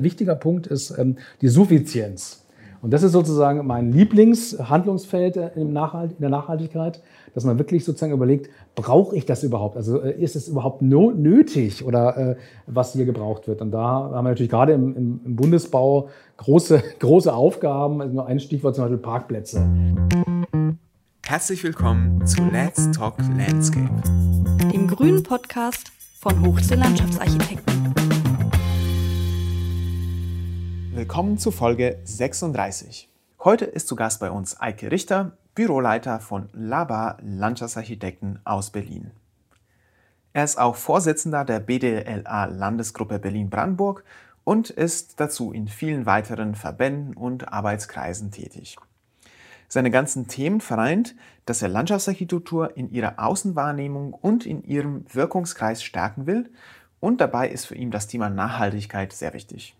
Wichtiger Punkt ist ähm, die Suffizienz. Und das ist sozusagen mein Lieblingshandlungsfeld in der Nachhaltigkeit, dass man wirklich sozusagen überlegt, brauche ich das überhaupt? Also äh, ist es überhaupt nötig oder äh, was hier gebraucht wird? Und da haben wir natürlich gerade im, im, im Bundesbau große, große Aufgaben. Also nur ein Stichwort zum Beispiel Parkplätze. Herzlich willkommen zu Let's Talk Landscape, dem grünen Podcast von Hochsee Landschaftsarchitekten. Willkommen zu Folge 36. Heute ist zu Gast bei uns Eike Richter, Büroleiter von Laba Landschaftsarchitekten aus Berlin. Er ist auch Vorsitzender der BDLA Landesgruppe Berlin-Brandenburg und ist dazu in vielen weiteren Verbänden und Arbeitskreisen tätig. Seine ganzen Themen vereint, dass er Landschaftsarchitektur in ihrer Außenwahrnehmung und in ihrem Wirkungskreis stärken will und dabei ist für ihn das Thema Nachhaltigkeit sehr wichtig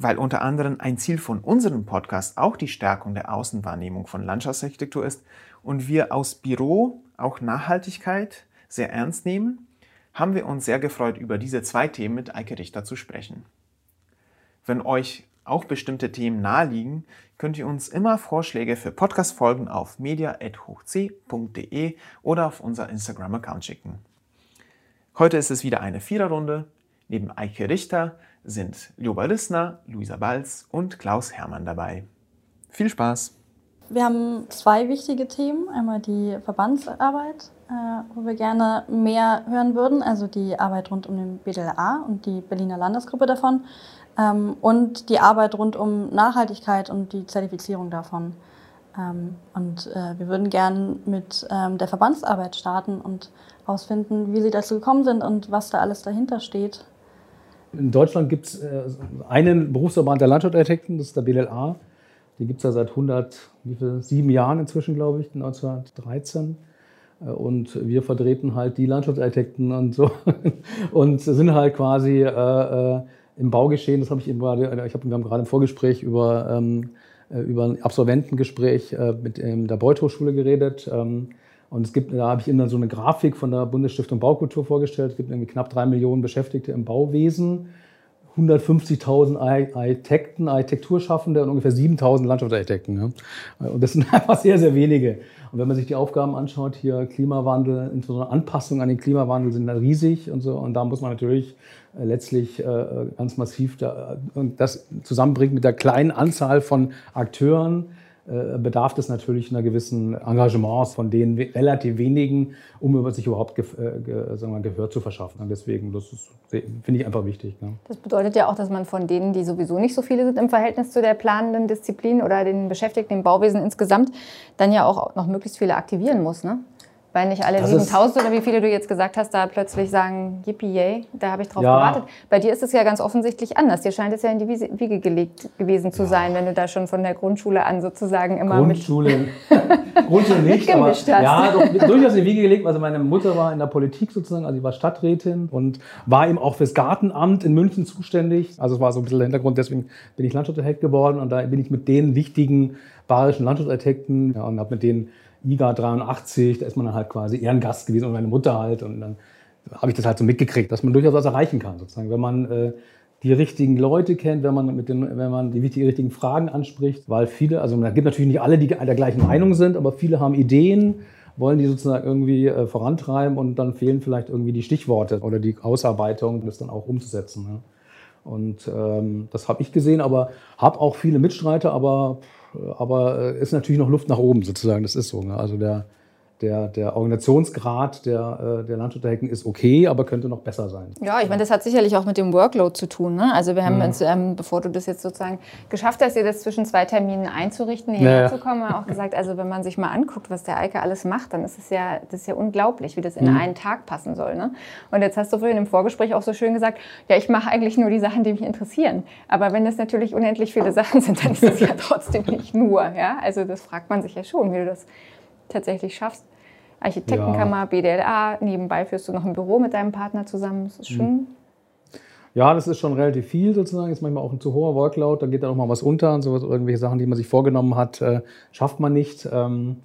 weil unter anderem ein Ziel von unserem Podcast auch die Stärkung der Außenwahrnehmung von Landschaftsarchitektur ist und wir aus Büro auch Nachhaltigkeit sehr ernst nehmen, haben wir uns sehr gefreut, über diese zwei Themen mit Eike Richter zu sprechen. Wenn euch auch bestimmte Themen naheliegen, könnt ihr uns immer Vorschläge für Podcast-Folgen auf media.hochc.de oder auf unser Instagram-Account schicken. Heute ist es wieder eine Viererrunde. Neben Eike Richter sind Lioba Lissner, Luisa Balz und Klaus Hermann dabei. Viel Spaß! Wir haben zwei wichtige Themen. Einmal die Verbandsarbeit, äh, wo wir gerne mehr hören würden, also die Arbeit rund um den BDLA und die Berliner Landesgruppe davon ähm, und die Arbeit rund um Nachhaltigkeit und die Zertifizierung davon. Ähm, und äh, wir würden gerne mit ähm, der Verbandsarbeit starten und herausfinden, wie Sie dazu gekommen sind und was da alles dahinter steht in Deutschland gibt es äh, einen Berufsverband der Landschaftsarchitekten, das ist der BLA. Den gibt es ja seit 107 Jahren inzwischen, glaube ich, 1913. Äh, und wir vertreten halt die Landschaftsarchitekten und so und sind halt quasi äh, äh, im Baugeschehen. Das habe ich eben gerade, ich hab, wir haben gerade im Vorgespräch über, ähm, über ein Absolventengespräch äh, mit ähm, der Beuth Hochschule geredet. Ähm, und es gibt, da habe ich Ihnen dann so eine Grafik von der Bundesstiftung Baukultur vorgestellt. Es gibt irgendwie knapp drei Millionen Beschäftigte im Bauwesen, 150.000 Architekten, Architekturschaffende und ungefähr 7.000 Landschaftsarchitekten. Ja. Und das sind einfach sehr, sehr wenige. Und wenn man sich die Aufgaben anschaut, hier Klimawandel, insbesondere Anpassung an den Klimawandel sind da riesig und so. Und da muss man natürlich äh, letztlich äh, ganz massiv das zusammenbringen mit der kleinen Anzahl von Akteuren äh, bedarf es natürlich einer gewissen Engagements von den relativ wenigen, um sich überhaupt ge, äh, ge, sagen wir, Gehör zu verschaffen. Und deswegen, das finde ich einfach wichtig. Ne? Das bedeutet ja auch, dass man von denen, die sowieso nicht so viele sind im Verhältnis zu der planenden Disziplin oder den Beschäftigten im Bauwesen insgesamt, dann ja auch noch möglichst viele aktivieren muss. Ne? Weil nicht alle 7000 oder wie viele du jetzt gesagt hast, da plötzlich sagen, yippie, yay, da habe ich drauf ja. gewartet. Bei dir ist es ja ganz offensichtlich anders. Dir scheint es ja in die Wiege gelegt gewesen zu ja. sein, wenn du da schon von der Grundschule an sozusagen immer Grundschule, mit Grundschule nicht, aber hast. ja, doch, durchaus in die Wiege gelegt. Also meine Mutter war in der Politik sozusagen, also sie war Stadträtin und war eben auch fürs Gartenamt in München zuständig. Also es war so ein bisschen der Hintergrund, deswegen bin ich Landschaftsarchitekt geworden und da bin ich mit den wichtigen bayerischen Landschaftsarchitekten ja, und habe mit denen IGA 83, da ist man dann halt quasi Ehrengast gewesen und meine Mutter halt. Und dann habe ich das halt so mitgekriegt, dass man durchaus was erreichen kann, sozusagen, wenn man äh, die richtigen Leute kennt, wenn man, mit den, wenn man die, richtigen Fragen anspricht, weil viele, also es gibt natürlich nicht alle, die der gleichen Meinung sind, aber viele haben Ideen, wollen die sozusagen irgendwie äh, vorantreiben und dann fehlen vielleicht irgendwie die Stichworte oder die Ausarbeitung, das dann auch umzusetzen. Ne? Und ähm, das habe ich gesehen, aber habe auch viele Mitstreiter, aber aber äh, ist natürlich noch Luft nach oben sozusagen, das ist so. Ne? Also der, der, der Organisationsgrad der, äh, der Landschaftsarchitekten ist okay, aber könnte noch besser sein. Ja, ich meine, das hat sicherlich auch mit dem Workload zu tun. Ne? Also wir haben mhm. uns, ähm, bevor du das jetzt sozusagen geschafft hast, dir das zwischen zwei Terminen einzurichten, hierher ja. zu kommen, auch gesagt, also wenn man sich mal anguckt, was der Eike alles macht, dann ist es ja, das ist ja unglaublich, wie das in mhm. einen Tag passen soll. Ne? Und jetzt hast du vorhin im Vorgespräch auch so schön gesagt, ja, ich mache eigentlich nur die Sachen, die mich interessieren. Aber wenn das natürlich unendlich viele Sachen sind, dann ist es ja trotzdem nicht nur. Ja? Also das fragt man sich ja schon, wie du das tatsächlich schaffst. Architektenkammer, ja. BDLA, nebenbei führst du noch ein Büro mit deinem Partner zusammen. Das ist schon. Hm. Ja, das ist schon relativ viel sozusagen. Ist manchmal auch ein zu hoher Workload. Da geht dann auch mal was unter und so irgendwelche Sachen, die man sich vorgenommen hat, äh, schafft man nicht. Ähm,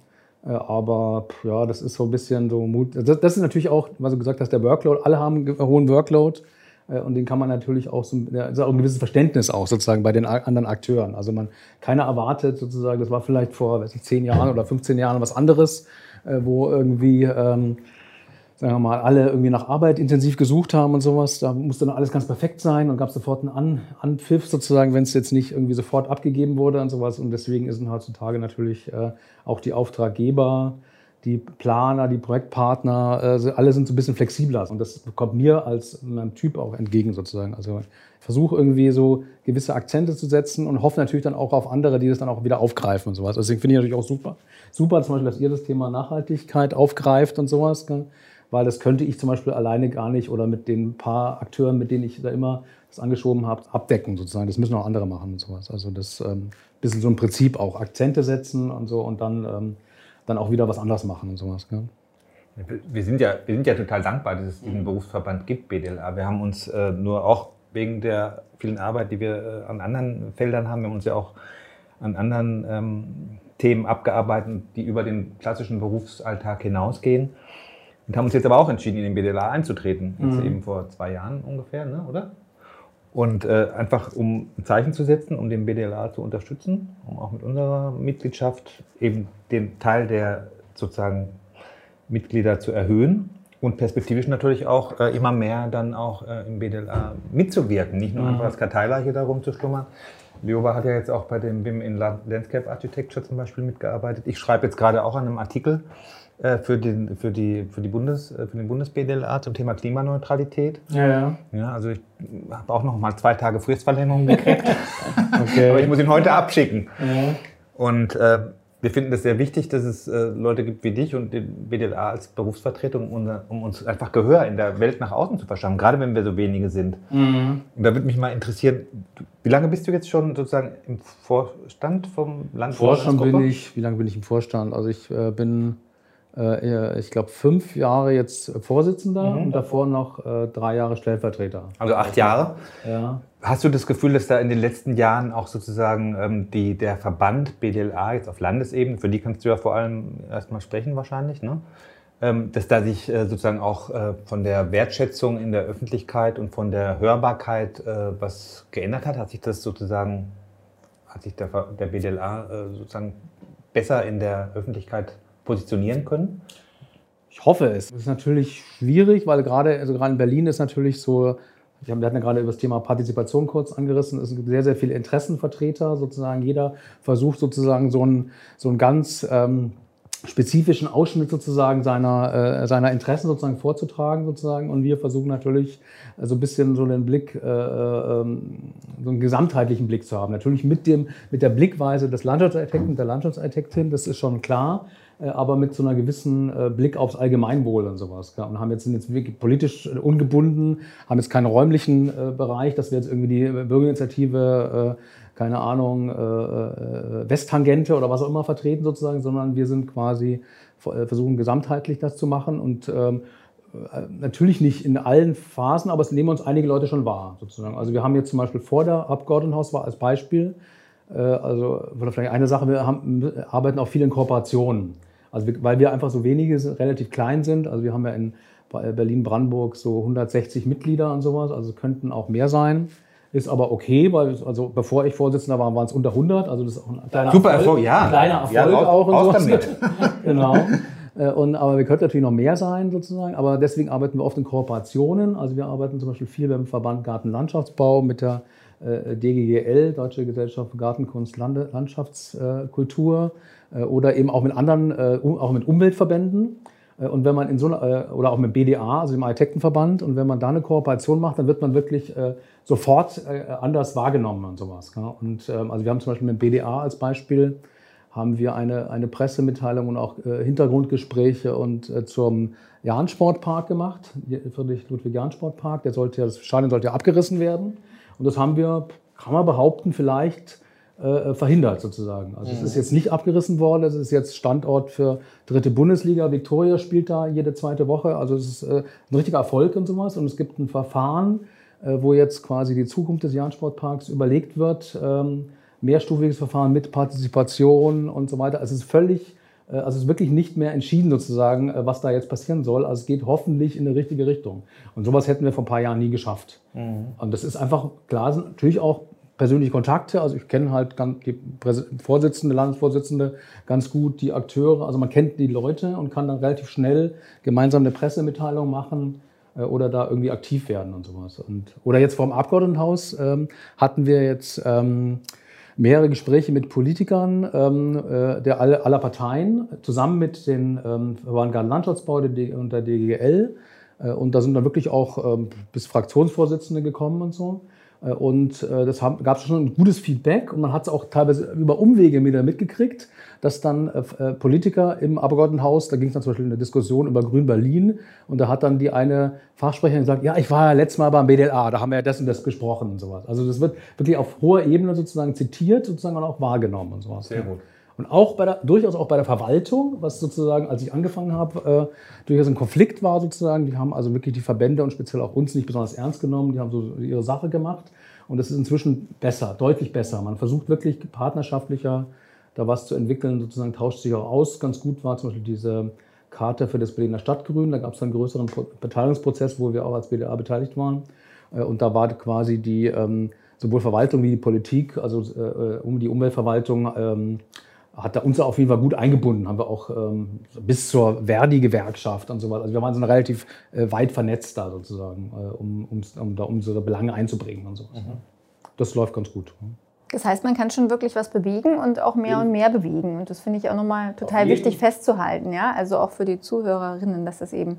äh, aber ja, das ist so ein bisschen so Mut. Das, das, ist natürlich auch, was du gesagt hast, der Workload. Alle haben einen hohen Workload. Äh, und den kann man natürlich auch so ist auch ein gewisses Verständnis auch sozusagen bei den anderen Akteuren. Also man keiner erwartet sozusagen, das war vielleicht vor weiß ich, zehn Jahren oder 15 Jahren was anderes, äh, wo irgendwie ähm, sagen wir mal, alle irgendwie nach Arbeit intensiv gesucht haben und sowas. Da musste dann alles ganz perfekt sein und gab sofort einen An Anpfiff sozusagen, wenn es jetzt nicht irgendwie sofort abgegeben wurde und sowas. Und deswegen sind heutzutage natürlich äh, auch die Auftraggeber, die Planer, die Projektpartner, äh, alle sind so ein bisschen flexibler. Und das kommt mir als meinem Typ auch entgegen sozusagen. Also ich versuche irgendwie so gewisse Akzente zu setzen und hoffe natürlich dann auch auf andere, die das dann auch wieder aufgreifen und sowas. Deswegen finde ich natürlich auch super, super zum Beispiel, dass ihr das Thema Nachhaltigkeit aufgreift und sowas weil das könnte ich zum Beispiel alleine gar nicht oder mit den paar Akteuren, mit denen ich da immer das angeschoben habe, abdecken sozusagen. Das müssen auch andere machen und sowas. Also das ähm, bisschen so ein Prinzip auch Akzente setzen und so und dann, ähm, dann auch wieder was anderes machen und sowas. Gell? Wir sind, ja, wir sind ja total dankbar, dass es diesen Berufsverband gibt, BDLA. Wir haben uns äh, nur auch wegen der vielen Arbeit, die wir äh, an anderen Feldern haben, wir haben uns ja auch an anderen ähm, Themen abgearbeitet, die über den klassischen Berufsalltag hinausgehen. Und haben uns jetzt aber auch entschieden, in den BDLA einzutreten. Jetzt mhm. eben vor zwei Jahren ungefähr, ne? oder? Und äh, einfach um ein Zeichen zu setzen, um den BDLA zu unterstützen, um auch mit unserer Mitgliedschaft eben den Teil der sozusagen Mitglieder zu erhöhen und perspektivisch natürlich auch äh, immer mehr dann auch äh, im BDLA mitzuwirken, nicht nur mhm. einfach als Karteileiche darum zu schlummern. Lioba hat ja jetzt auch bei dem BIM in Landscape Architecture zum Beispiel mitgearbeitet. Ich schreibe jetzt gerade auch an einem Artikel für, den, für, die, für, die Bundes, äh, für den Bundes-BDLA zum Thema Klimaneutralität. Ja, ja. ja also ich habe auch noch mal zwei Tage Fristverlängerung gekriegt. okay. Aber ich muss ihn heute abschicken. Ja. Und äh, wir finden es sehr wichtig, dass es äh, Leute gibt wie dich und den BDLA als Berufsvertretung, um, um, uns einfach Gehör in der Welt nach außen zu verschaffen, gerade wenn wir so wenige sind. Mhm. Und da würde mich mal interessieren, wie lange bist du jetzt schon sozusagen im Vorstand vom Land? Vorstand bin ich, wie lange bin ich im Vorstand? Also ich äh, bin äh, ich glaube, fünf Jahre jetzt Vorsitzender mhm. und davor noch äh, drei Jahre Stellvertreter. Also acht Jahre? Ja. Hast du das Gefühl, dass da in den letzten Jahren auch sozusagen ähm, die, der Verband BDLA jetzt auf Landesebene, für die kannst du ja vor allem erstmal sprechen wahrscheinlich, ne? Ähm, dass da sich äh, sozusagen auch äh, von der Wertschätzung in der Öffentlichkeit und von der Hörbarkeit äh, was geändert hat? Hat sich das sozusagen, hat sich der, der BDLA äh, sozusagen besser in der Öffentlichkeit positionieren können? Ich hoffe es. Es ist natürlich schwierig, weil gerade, also gerade in Berlin ist natürlich so, wir hatten ja gerade über das Thema Partizipation kurz angerissen. Es sind sehr, sehr viele Interessenvertreter sozusagen. Jeder versucht sozusagen so einen, so einen ganz ähm, spezifischen Ausschnitt sozusagen seiner, äh, seiner Interessen sozusagen vorzutragen sozusagen. Und wir versuchen natürlich äh, so ein bisschen so einen Blick, äh, ähm, so einen gesamtheitlichen Blick zu haben. Natürlich mit dem, mit der Blickweise des Landschaftsarchitekten, der Landschaftsarchitektin, das ist schon klar. Äh, aber mit so einer gewissen äh, Blick aufs Allgemeinwohl und sowas. Und haben jetzt, sind jetzt wirklich politisch äh, ungebunden, haben jetzt keinen räumlichen Bereich, dass wir jetzt irgendwie die Bürgerinitiative, keine Ahnung, Westtangente oder was auch immer vertreten sozusagen, sondern wir sind quasi, versuchen gesamtheitlich das zu machen und ähm, natürlich nicht in allen Phasen, aber es nehmen uns einige Leute schon wahr, sozusagen. Also wir haben jetzt zum Beispiel vor der Abgeordnetenhauswahl als Beispiel, also vielleicht eine Sache, wir haben, arbeiten auch viel in Kooperationen. Also weil wir einfach so wenige relativ klein sind. Also wir haben ja in Berlin-Brandenburg so 160 Mitglieder und sowas. Also es könnten auch mehr sein. Ist aber okay, weil also bevor ich Vorsitzender war, waren es unter 100. Also das ist auch ein kleiner Super Erfolg, Erfolg ja. Ein kleiner Erfolg ja, raus, auch. Und damit. genau. Äh, und, aber wir könnten natürlich noch mehr sein sozusagen. Aber deswegen arbeiten wir oft in Kooperationen. Also wir arbeiten zum Beispiel viel beim Verband Gartenlandschaftsbau mit der äh, DGGL, Deutsche Gesellschaft für Gartenkunst, Lande, Landschaftskultur äh, oder eben auch mit anderen, äh, auch mit Umweltverbänden. Und wenn man in so einer, oder auch mit BDA, also dem Architektenverband, und wenn man da eine Kooperation macht, dann wird man wirklich sofort anders wahrgenommen und sowas. Und ähm, also wir haben zum Beispiel mit BDA als Beispiel haben wir eine, eine Pressemitteilung und auch Hintergrundgespräche und zum Jahn-Sportpark gemacht, Friedrich-Ludwig-Jahn-Sportpark. Der sollte, das Stadion sollte ja abgerissen werden. Und das haben wir, kann man behaupten, vielleicht äh, verhindert sozusagen. Also mhm. es ist jetzt nicht abgerissen worden, es ist jetzt Standort für dritte Bundesliga. Victoria spielt da jede zweite Woche. Also es ist äh, ein richtiger Erfolg und sowas. Und es gibt ein Verfahren, äh, wo jetzt quasi die Zukunft des Jahn-Sportparks überlegt wird. Ähm, mehrstufiges Verfahren mit Partizipation und so weiter. Also es ist völlig Äh, also es ist wirklich nicht mehr entschieden sozusagen, äh, was da jetzt passieren soll. Also es geht hoffentlich in die richtige Richtung. Und sowas hätten wir vor ein paar Jahren nie geschafft. Mhm. Und das ist einfach klar, natürlich auch persönliche Kontakte. Also ich kenne halt die Vorsitzende, Landesvorsitzende ganz gut, die Akteure. Also man kennt die Leute und kann dann relativ schnell gemeinsam eine Pressemitteilung machen äh, oder da irgendwie aktiv werden und sowas. Und, oder jetzt vor dem Abgeordnetenhaus ähm, hatten wir jetzt ähm, mehrere Gespräche mit Politikern ähm, äh, der aller, aller Parteien, zusammen mit den ähm, Landschaftsbau und der DGL. Äh, und da sind dann wirklich auch ähm, bis Fraktionsvorsitzende gekommen und so. Äh, und äh, das gab es schon ein gutes Feedback und man hat es auch teilweise über Umwege wieder mitgekriegt, dass dann äh, Politiker im Abgeordnetenhaus, da ging es dann zum Beispiel in der Diskussion über Grün-Berlin und da hat dann die eine Fachsprecherin gesagt, ja, ich war ja letztes Mal beim BDLA, da haben wir ja das und das gesprochen und sowas. Also das wird wirklich auf hoher Ebene sozusagen zitiert sozusagen und auch wahrgenommen und sowas. Sehr gut. Und auch bei der, durchaus auch bei der Verwaltung, was sozusagen, als ich angefangen habe, äh, durchaus ein Konflikt war sozusagen. Die haben also wirklich die Verbände und speziell auch uns nicht besonders ernst genommen. Die haben so ihre Sache gemacht. Und das ist inzwischen besser, deutlich besser. Man versucht wirklich partnerschaftlicher da was zu entwickeln, sozusagen tauscht sich auch aus. Ganz gut war zum Beispiel diese Karte für das Berliner Stadtgrün. Da gab es einen größeren Beteiligungsprozess, wo wir auch als BDA beteiligt waren. Äh, und da war quasi die ähm, sowohl Verwaltung wie die Politik, also äh, um die Umweltverwaltung, ähm, hat da uns auf jeden Fall gut eingebunden. Haben wir auch ähm, bis zur Verdi-Gewerkschaft und so weiter. Also wir waren so relativ äh, weit vernetzt da sozusagen, äh, um, um, um, da unsere Belange einzubringen und so. Mhm. Das läuft ganz gut. Das heißt, man kann schon wirklich was bewegen und auch mehr und mehr bewegen. Und das finde ich auch nochmal total wichtig festzuhalten. Ja? Also auch für die Zuhörerinnen, dass das eben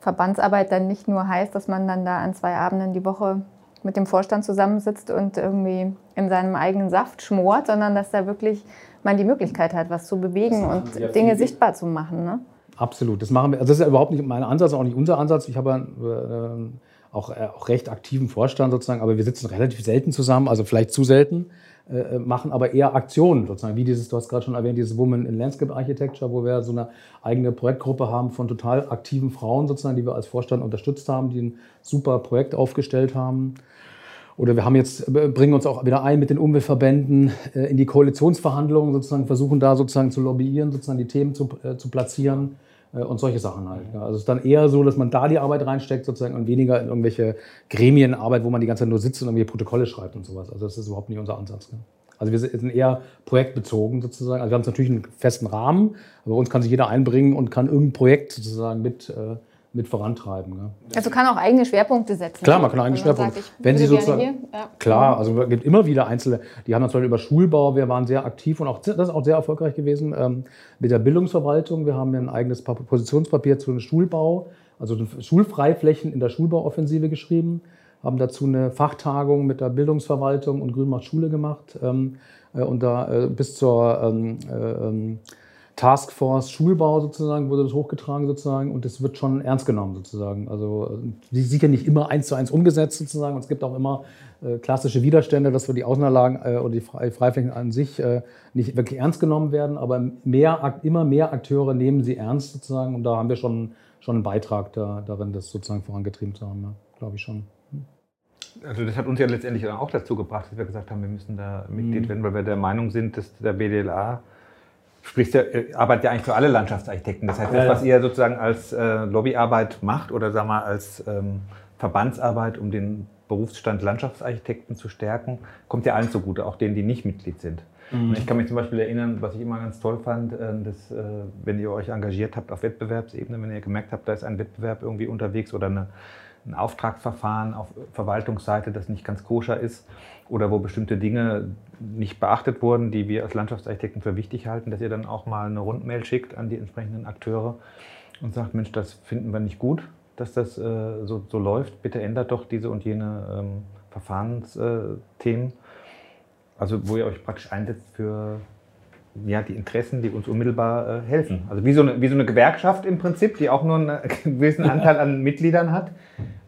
Verbandsarbeit dann nicht nur heißt, dass man dann da an zwei Abenden die Woche mit dem Vorstand zusammensitzt und irgendwie in seinem eigenen Saft schmort, sondern dass da wirklich man die Möglichkeit hat, was zu bewegen und Dinge sichtbar zu machen. Ne? Absolut, das machen wir. Also das ist ja überhaupt nicht mein Ansatz, auch nicht unser Ansatz. Ich habe äh, auch, äh, auch recht aktiven Vorstand sozusagen, aber wir sitzen relativ selten zusammen, also vielleicht zu selten, äh, machen aber eher Aktionen sozusagen, wie dieses, du hast gerade schon erwähnt, dieses Women in Landscape Architecture, wo wir so eine eigene Projektgruppe haben von total aktiven Frauen sozusagen, die wir als Vorstand unterstützt haben, die ein super Projekt aufgestellt haben. Oder wir haben jetzt, äh, bringen uns auch wieder ein mit den Umweltverbänden äh, in die Koalitionsverhandlungen, sozusagen versuchen da sozusagen zu lobbyieren, sozusagen die Themen zu, äh, zu platzieren und solche Sachen halt. Also es ist dann eher so, dass man da die Arbeit reinsteckt sozusagen und weniger in irgendwelche Gremienarbeit, wo man die ganze Zeit nur sitzt und irgendwie Protokolle schreibt und sowas. Also das ist überhaupt nicht unser Ansatz. Gell? Also wir sind eher projektbezogen sozusagen. Also wir haben natürlich einen festen Rahmen, aber bei uns kann sich jeder einbringen und kann irgendein Projekt sozusagen mit mit vorantreiben. Ne? Also kann auch eigene Schwerpunkte setzen. Klar, man kann eigene Schwerpunkte. Sagt, Wenn Sie sozusagen, ja. klar, also es gibt immer wieder einzelne. Die haben zum Beispiel über Schulbau. Wir waren sehr aktiv und auch das ist auch sehr erfolgreich gewesen ähm, mit der Bildungsverwaltung. Wir haben ein eigenes Positionspapier zu einem Schulbau, also Schulfreiflächen in der Schulbauoffensive geschrieben. Haben dazu eine Fachtagung mit der Bildungsverwaltung und Grün macht Schule gemacht ähm, äh, und da äh, bis zur ähm, äh, ähm Taskforce Schulbau sozusagen wurde das hochgetragen sozusagen und es wird schon ernst genommen sozusagen. Also die sind ja nicht immer eins zu eins umgesetzt sozusagen und es gibt auch immer äh, klassische Widerstände, dass wir die Außenanlagen äh, oder die Freiflächen an sich äh, nicht wirklich ernst genommen werden, aber mehr, immer mehr Akteure nehmen sie ernst sozusagen und da haben wir schon, schon einen Beitrag da, darin, das sozusagen vorangetrieben zu haben, ja, glaube ich schon. Hm. Also das hat uns ja letztendlich auch dazu gebracht, dass wir gesagt haben, wir müssen da Mitglied mhm. werden, weil wir der Meinung sind, dass der BDLA sprichst ja, arbeitet ja eigentlich für alle Landschaftsarchitekten. Das heißt, das, was ihr sozusagen als äh, Lobbyarbeit macht oder sagen wir als ähm, Verbandsarbeit, um den Berufsstand Landschaftsarchitekten zu stärken, kommt ja allen zugute, auch denen, die nicht Mitglied sind. Mhm. Ich kann mich zum Beispiel erinnern, was ich immer ganz toll fand, äh, dass, äh, wenn ihr euch engagiert habt auf Wettbewerbsebene, wenn ihr gemerkt habt, da ist ein Wettbewerb irgendwie unterwegs oder eine, ein Auftragsverfahren auf Verwaltungsseite, das nicht ganz koscher ist oder wo bestimmte Dinge nicht beachtet wurden, die wir als Landschaftsarchitekten für wichtig halten, dass ihr dann auch mal eine Rundmail schickt an die entsprechenden Akteure und sagt, Mensch, das finden wir nicht gut, dass das äh, so, so, läuft. Bitte ändert doch diese und jene ähm, Verfahrensthemen. also wo ihr euch praktisch einsetzt für ja, die Interessen, die uns unmittelbar äh, helfen. Also wie so, eine, wie so eine Gewerkschaft im Prinzip, die auch nur einen gewissen Anteil an Mitgliedern hat,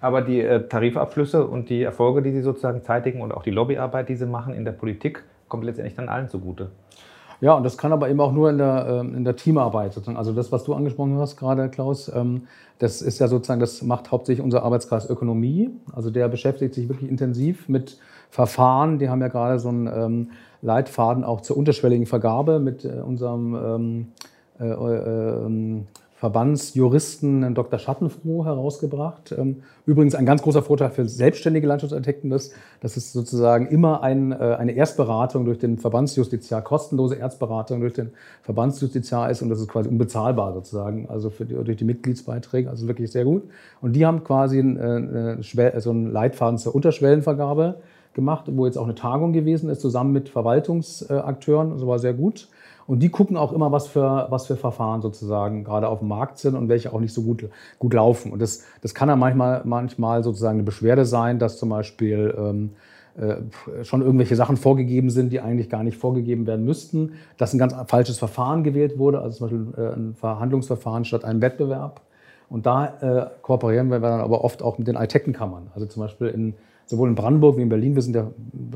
aber die äh, Tarifabschlüsse und die Erfolge, die sie sozusagen zeitigen und auch die Lobbyarbeit, die sie machen in der Politik, kommt letztendlich dann allen zugute. Ja, und das kann aber eben auch nur in der, ähm, in der Teamarbeit sozusagen. Also das, was du angesprochen hast gerade, Klaus, ähm, das ist ja sozusagen, das macht hauptsächlich unser Arbeitskreis Ökonomie. Also der beschäftigt sich wirklich intensiv mit Verfahren. Die haben ja gerade so einen ähm, Leitfaden auch zur unterschwelligen Vergabe mit äh, unserem äh, äh, Verbandsjuristen Dr. Schattenfroh herausgebracht. Ähm, übrigens ein ganz großer Vorteil für selbstständige Landschaftsarchitekten ist, dass es sozusagen immer ein, äh, eine Erstberatung durch den Verbandsjustiziar, kostenlose Erstberatung durch den Verbandsjustiziar ist und das ist quasi unbezahlbar sozusagen, also die, durch die Mitgliedsbeiträge, also wirklich sehr gut. Und die haben quasi äh, so einen Leitfaden zur Unterschwellenvergabe gemacht, wo jetzt auch eine Tagung gewesen ist, zusammen mit Verwaltungsakteuren, das war sehr gut. Und die gucken auch immer, was für, was für Verfahren sozusagen gerade auf dem Markt sind und welche auch nicht so gut, gut laufen. Und das, das kann dann manchmal, manchmal sozusagen eine Beschwerde sein, dass zum Beispiel ähm, äh, schon irgendwelche Sachen vorgegeben sind, die eigentlich gar nicht vorgegeben werden müssten, dass ein ganz falsches Verfahren gewählt wurde, also zum Beispiel äh, ein Verhandlungsverfahren statt einem Wettbewerb. Und da äh, kooperieren wir dann aber oft auch mit den Architektenkammern. Also zum Beispiel in sowohl in Brandenburg wie in Berlin, wir sind der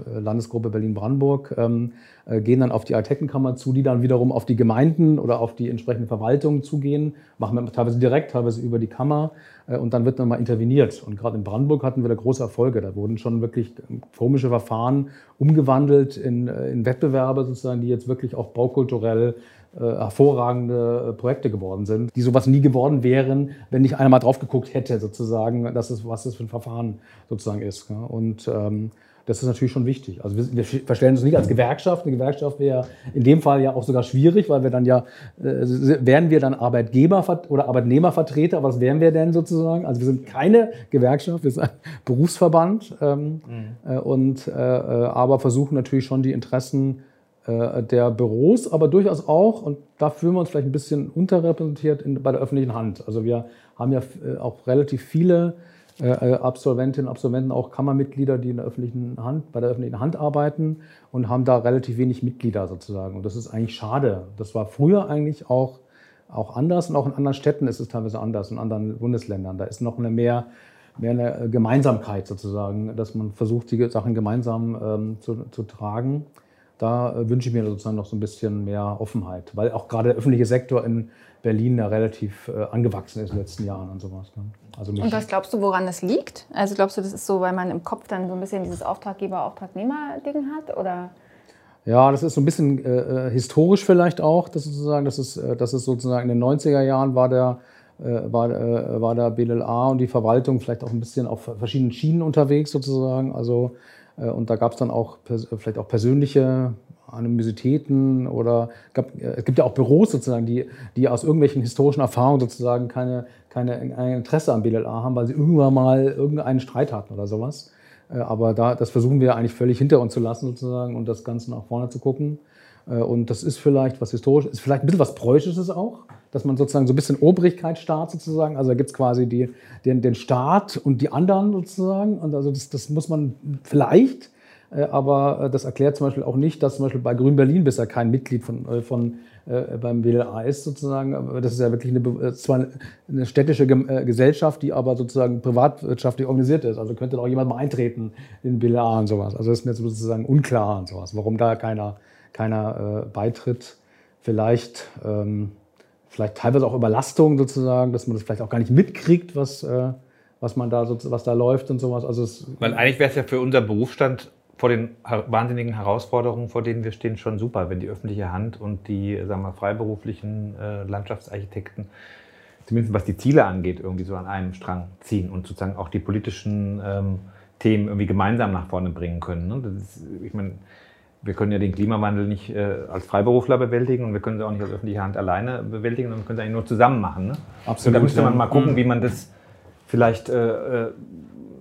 äh, Landesgruppe Berlin-Brandenburg, ähm, äh, gehen dann auf die Architektenkammer zu, die dann wiederum auf die Gemeinden oder auf die entsprechenden Verwaltungen zugehen, machen wir teilweise direkt, teilweise über die Kammer äh, und dann wird nochmal interveniert. Und gerade in Brandenburg hatten wir da große Erfolge. Da wurden schon wirklich ähm, komische Verfahren umgewandelt in, äh, in Wettbewerbe sozusagen, die jetzt wirklich auch baukulturell hervorragende äh, Projekte geworden sind, die sowas nie geworden wären, wenn nicht einer mal drauf geguckt hätte, sozusagen, dass es, was das für ein Verfahren sozusagen ist. Und ähm, das ist natürlich schon wichtig. Also wir, wir verstellen uns nicht als Gewerkschaft. Eine Gewerkschaft wäre in dem Fall ja auch sogar schwierig, weil wir dann ja, äh, wären wir dann Arbeitgeber oder Arbeitnehmervertreter, was wären wir denn sozusagen? Also wir sind keine Gewerkschaft, wir sind ein Berufsverband ähm, mhm. äh, und, äh, äh aber versuchen natürlich schon die Interessen äh, der Büros, aber durchaus auch, und da fühlen wir uns vielleicht ein bisschen unterrepräsentiert in, bei der öffentlichen Hand. Also wir haben ja äh, auch relativ viele äh, Absolventinnen und Absolventen, auch Kammermitglieder, die in der öffentlichen Hand, bei der öffentlichen Hand arbeiten und haben da relativ wenig Mitglieder sozusagen. Und das ist eigentlich schade. Das war früher eigentlich auch, auch anders und auch in anderen Städten ist es teilweise anders, in anderen Bundesländern. Da ist noch eine mehr, mehr eine Gemeinsamkeit sozusagen, dass man versucht, die Sachen gemeinsam ähm, zu, zu tragen da äh, wünsche ich mir sozusagen noch so ein bisschen mehr Offenheit, weil auch gerade der öffentliche Sektor in Berlin da relativ äh, angewachsen ist in den letzten Jahren und sowas. Ne? Also und was glaubst du, woran das liegt? Also glaubst du, das ist so, weil man im Kopf dann so ein bisschen dieses Auftraggeber-Auftragnehmer-Ding hat? Oder? Ja, das ist so ein bisschen äh, äh historisch vielleicht auch, dass sozusagen, das ist, das ist sozusagen in den 90er Jahren war der war, war der BLA und die Verwaltung vielleicht auch ein bisschen auf verschiedenen Schienen unterwegs sozusagen. Also äh, und da gab es dann auch vielleicht auch persönliche Animositäten oder gab, äh, es gibt ja auch Büros sozusagen, die, die aus irgendwelchen historischen Erfahrungen sozusagen keine, keine, kein Interesse am BLA haben, weil sie irgendwann mal irgendeinen Streit hatten oder sowas. Äh, aber da, das versuchen wir eigentlich völlig hinter uns zu lassen sozusagen und das Ganze nach vorne zu gucken. Und das ist vielleicht was historisch, ist vielleicht ein bisschen was Preußisches auch dass man sozusagen so ein bisschen Obrigkeitsstaat sozusagen, also da gibt es quasi die, den, den Staat und die anderen sozusagen. Und also das, das muss man vielleicht, äh, aber äh, das erklärt zum Beispiel auch nicht, dass zum Beispiel bei Grün Berlin bisher kein Mitglied von, äh, von äh, beim BLA ist sozusagen. Das ist ja wirklich eine, äh, zwar eine städtische äh, Gesellschaft, die aber sozusagen privatwirtschaftlich organisiert ist. Also könnte da auch jemand mal eintreten in BLA und sowas. Also das ist mir sozusagen unklar und sowas, warum da keiner, keiner beitritt. Vielleicht ähm, vielleicht teilweise auch Überlastung sozusagen, dass man das vielleicht auch gar nicht mitkriegt, was, äh, was man da so, was da läuft und sowas. Also Weil eigentlich wäre es ja für unser Berufsstand vor den wahnsinnigen Herausforderungen, vor denen wir stehen, schon super, wenn die öffentliche Hand und die sagen wir, freiberuflichen äh, Landschaftsarchitekten, zumindest was die Ziele angeht, irgendwie so an einem Strang ziehen und sozusagen auch die politischen ähm, Themen irgendwie gemeinsam nach vorne bringen können. Ne? Ist, ich meine, wir können ja den Klimawandel nicht äh, als Freiberufler bewältigen und wir können sie auch nicht als öffentliche Hand alleine bewältigen, sondern wir können es eigentlich nur zusammen machen. Ne? Absolut. Und da müsste man mal gucken, mhm. wie man das vielleicht äh, äh,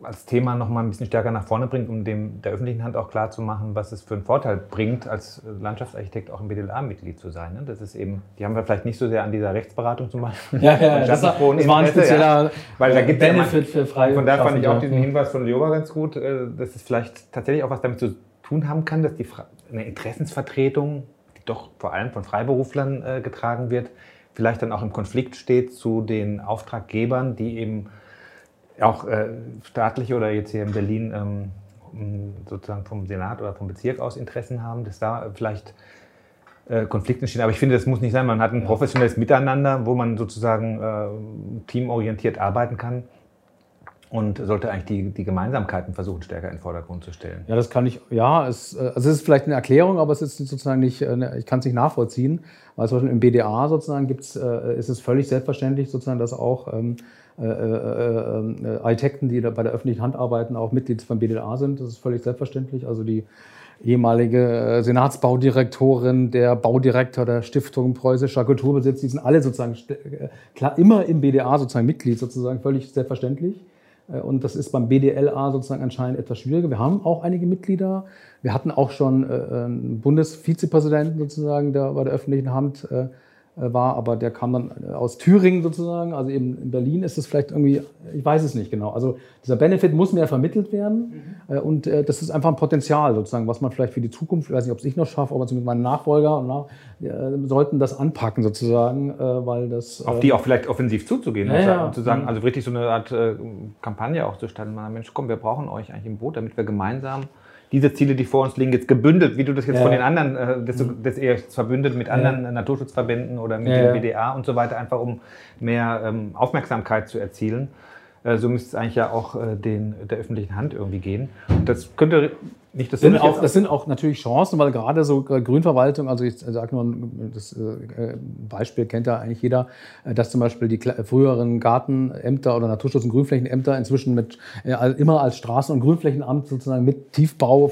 als Thema noch mal ein bisschen stärker nach vorne bringt, um dem der öffentlichen Hand auch klar zu machen, was es für einen Vorteil bringt, als Landschaftsarchitekt auch im BDLA-Mitglied zu sein. Ne? Das ist eben, die haben wir vielleicht nicht so sehr an dieser Rechtsberatung zum Beispiel. Ja, ja, das, das war ein spezieller ja, weil da gibt Benefit ja für freie Von daher fand ich auch diesen Hinweis von Lioba ganz gut, äh, dass es vielleicht tatsächlich auch was damit zu tun haben kann, dass die eine Interessensvertretung, die doch vor allem von Freiberuflern äh, getragen wird, vielleicht dann auch im Konflikt steht zu den Auftraggebern, die eben auch äh, staatliche oder jetzt hier in Berlin ähm, sozusagen vom Senat oder vom Bezirk aus Interessen haben, dass da vielleicht äh, Konflikte entstehen. Aber ich finde, das muss nicht sein. Man hat ein professionelles Miteinander, wo man sozusagen äh, teamorientiert arbeiten kann. Und sollte eigentlich die, die Gemeinsamkeiten versuchen, stärker in den Vordergrund zu stellen. Ja, das kann ich, ja, es, äh, also es ist vielleicht eine Erklärung, aber es ist sozusagen nicht, äh, ich kann es nicht nachvollziehen, weil zum Beispiel im BDA sozusagen gibt's, äh, ist es völlig selbstverständlich sozusagen, dass auch ähm, äh, äh, Architekten, die bei der öffentlichen Hand arbeiten, auch Mitglied von BDA sind. Das ist völlig selbstverständlich. Also die ehemalige Senatsbaudirektorin, der Baudirektor der Stiftung Preußischer Kulturbesitz, die sind alle sozusagen immer im BDA sozusagen Mitglied sozusagen, völlig selbstverständlich. Äh, und das ist beim BDLA sozusagen anscheinend etwas schwieriger. Wir haben auch einige Mitglieder. Wir hatten auch schon äh, einen Bundesvizepräsidenten sozusagen, der bei der öffentlichen Hand äh, war, aber der kam dann äh, aus Thüringen sozusagen, also eben in Berlin ist es vielleicht irgendwie, ich weiß es nicht genau. Also dieser Benefit muss mehr vermittelt werden mhm. und äh, das ist einfach ein Potenzial sozusagen, was man vielleicht für die Zukunft, ich weiß nicht, ob es ich noch schaffe, aber zumindest meine Nachfolger und nach, sollten das anpacken sozusagen, weil das... Auf die auch vielleicht offensiv zuzugehen ja, ja. und zu sagen, mhm. also richtig so eine Art Kampagne auch zu starten, Mensch, komm, wir brauchen euch eigentlich im Boot, damit wir gemeinsam diese Ziele, die vor uns liegen, jetzt gebündelt, wie du das jetzt ja. von den anderen, äh, das, mhm. das eher verbündet mit anderen ja. Naturschutzverbänden oder mit ja, dem BDA und so weiter, einfach um mehr ähm, Aufmerksamkeit zu erzielen. Äh, so müsste es eigentlich ja auch äh, den, der öffentlichen Hand irgendwie gehen. Und das könnte nicht das sind auch, Das sind auch natürlich Chancen, weil gerade so äh, Grünverwaltung, also ich sage nur, das äh, Beispiel kennt ja eigentlich jeder, äh, dass zum Beispiel die früheren Gartenämter oder Naturschutz- und Grünflächenämter inzwischen mit immer als Straßen- und Grünflächenamt sozusagen mit Tiefbau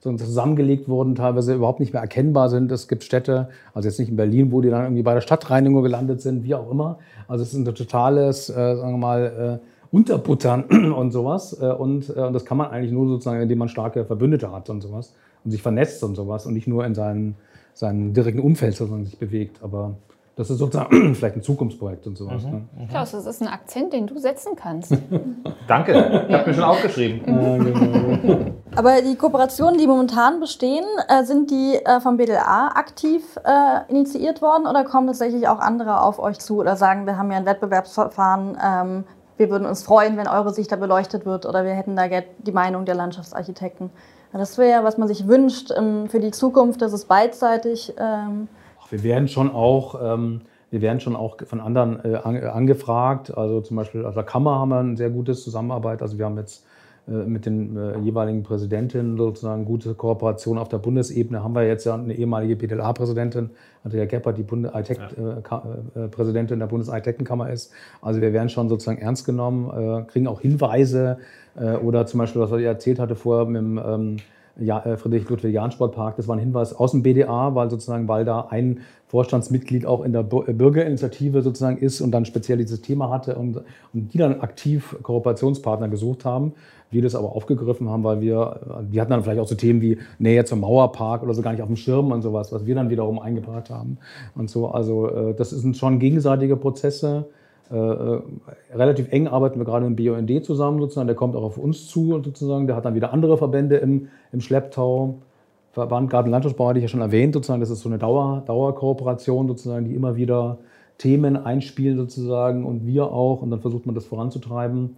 zusammengelegt wurden, teilweise überhaupt nicht mehr erkennbar sind. Es gibt Städte, also jetzt nicht in Berlin, wo die dann irgendwie bei der Stadtreinigung gelandet sind, wie auch immer. Also es ist ein totales, sagen wir mal, unterbuttern und sowas. Äh, und, äh, und das kann man eigentlich nur sozusagen, indem man starke Verbündete hat und sowas und sich vernetzt und sowas und nicht nur in seinem, seinem direkten Umfeld sozusagen sich bewegt. Aber das ist sozusagen vielleicht ein Zukunftsprojekt und sowas. Mhm. Ne? Mhm. Klaus, das ist ein Akzent, den du setzen kannst. Danke, ich habe mir schon aufgeschrieben. Ja, genau. Aber die Kooperationen, die momentan bestehen, äh, sind die vom BDLA aktiv initiiert worden oder kommen tatsächlich auch andere auf euch zu oder sagen, wir haben ja ein Wettbewerbsverfahren, ähm, wir würden uns freuen, wenn eure Sicht da beleuchtet wird oder wir hätten da die Meinung der Landschaftsarchitekten. Das wäre ja, was man sich wünscht ähm, für die Zukunft, dass es beidseitig. Ähm wir werden schon auch, ähm, wir werden schon auch von anderen äh, angefragt. Also zum Beispiel aus der Kammer haben wir ein sehr gutes Zusammenarbeit. Also wir haben jetzt äh, mit den äh, jeweiligen Präsidentinnen sozusagen gute Kooperation auf der Bundesebene. Haben wir jetzt ja eine ehemalige PDLA-Präsidentin, Andrea Geppert, die Präsidentin der Bundesarchitektenkammer ist. Also wir werden schon sozusagen ernst genommen, kriegen auch Hinweise oder zum Beispiel, was ich erzählt hatte vorher mit dem ähm, Friedrich-Ludwig-Jahn-Sportpark, das war ein Hinweis aus dem BDA, weil sozusagen, weil da ein Vorstandsmitglied auch in der Bürgerinitiative sozusagen ist und dann speziell dieses Thema hatte und, und die dann aktiv Kooperationspartner gesucht haben wir das aber aufgegriffen haben, weil wir, die hatten dann vielleicht auch so Themen wie Nähe zum Mauerpark oder so gar nicht auf dem Schirm und sowas, was wir dann wiederum eingebracht haben und so. Also äh, das sind schon gegenseitige Prozesse. Äh, äh, relativ eng arbeiten wir gerade im BUND zusammen sozusagen. Der kommt auch auf uns zu sozusagen. Der hat dann wieder andere Verbände im, im Schlepptau. Verband Garten Landschaftsbau hatte ich ja schon erwähnt sozusagen. Das ist so eine Dauer, Dauerkooperation sozusagen, die immer wieder Themen einspielen sozusagen und wir auch. Und dann versucht man das voranzutreiben.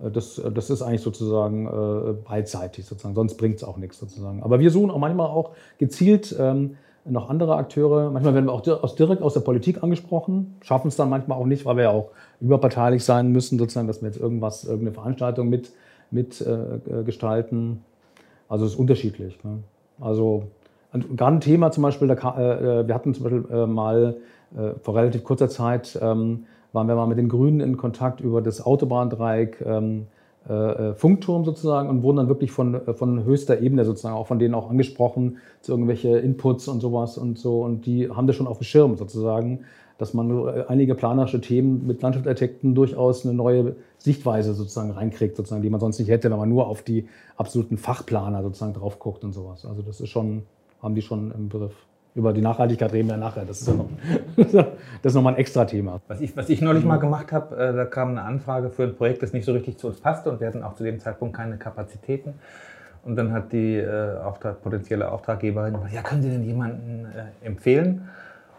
Äh, das, äh, das ist eigentlich sozusagen äh, beidseitig sozusagen, sonst bringt es auch nichts sozusagen. Aber wir suchen auch manchmal auch gezielt ähm, noch andere Akteure. Manchmal werden wir auch direkt aus der Politik angesprochen, schaffen es dann manchmal auch nicht, weil wir ja auch überparteilich sein müssen, sozusagen, dass wir jetzt irgendwas, irgendeine Veranstaltung mit, mit äh, gestalten. Also es ist unterschiedlich. Ne? Also gerade ein Thema zum Beispiel, äh, wir hatten zum Beispiel äh, mal vor relativ kurzer Zeit ähm, waren wir mal mit den Grünen in Kontakt über das Autobahndreieck ähm, äh, Funkturm sozusagen und wurden dann wirklich von, äh, von höchster Ebene sozusagen auch von denen auch angesprochen zu irgendwelche Inputs und sowas und so. Und die haben das schon auf dem Schirm sozusagen, dass man äh, einige planerische Themen mit Landschaftsarchitekten durchaus eine neue Sichtweise sozusagen reinkriegt, sozusagen, die man sonst nicht hätte, wenn man nur auf die absoluten Fachplaner sozusagen drauf guckt und sowas. Also das ist schon, haben die schon im Begriff. Über die Nachhaltigkeit reden wir nachher. Das ist ja noch, das ist nochmal ein extra Thema. Was ich, was ich neulich mal gemacht habe, äh, da kam eine Anfrage für ein Projekt, das nicht so richtig zu uns passte und wir hatten auch zu dem Zeitpunkt keine Kapazitäten. Und dann hat die äh, Auftrag, potenzielle Auftraggeberin gesagt, ja, können Sie denn jemanden äh, empfehlen?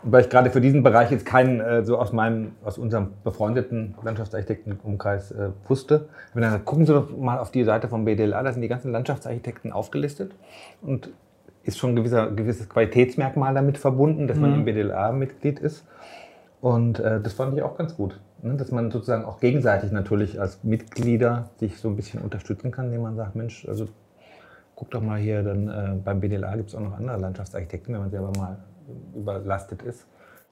Weil ich gerade für diesen Bereich jetzt keinen äh, so aus meinem, aus unserem befreundeten Landschaftsarchitektenumkreis äh, wusste, habe dann gesagt, gucken Sie doch mal auf die Seite vom BDLA, da sind die ganzen Landschaftsarchitekten aufgelistet. Und ist schon ein gewisser, gewisses Qualitätsmerkmal damit verbunden, dass man mhm. im BDLA Mitglied ist. Und äh, das fand ich auch ganz gut. Ne, dass man sozusagen auch gegenseitig natürlich als Mitglieder sich so ein bisschen unterstützen kann, indem man sagt, Mensch, also guck doch mal hier, dann äh, beim BDLA gibt es auch noch andere Landschaftsarchitekten, wenn man selber mal überlastet ist.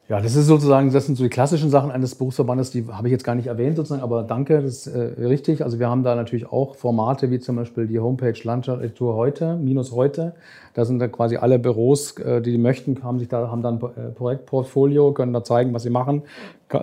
Ja, das ist sozusagen, das sind so die klassischen Sachen eines Berufsverbandes, die habe ich jetzt gar nicht erwähnt sozusagen, aber danke, das ist äh, richtig. Also wir haben da natürlich auch Formate wie zum Beispiel die Homepage Landschaftsarchitektur heute, minus heute. Da sind dann quasi alle Büros, äh, die, die möchten, haben sich da, haben dann äh, Projektportfolio, können da zeigen, was sie machen,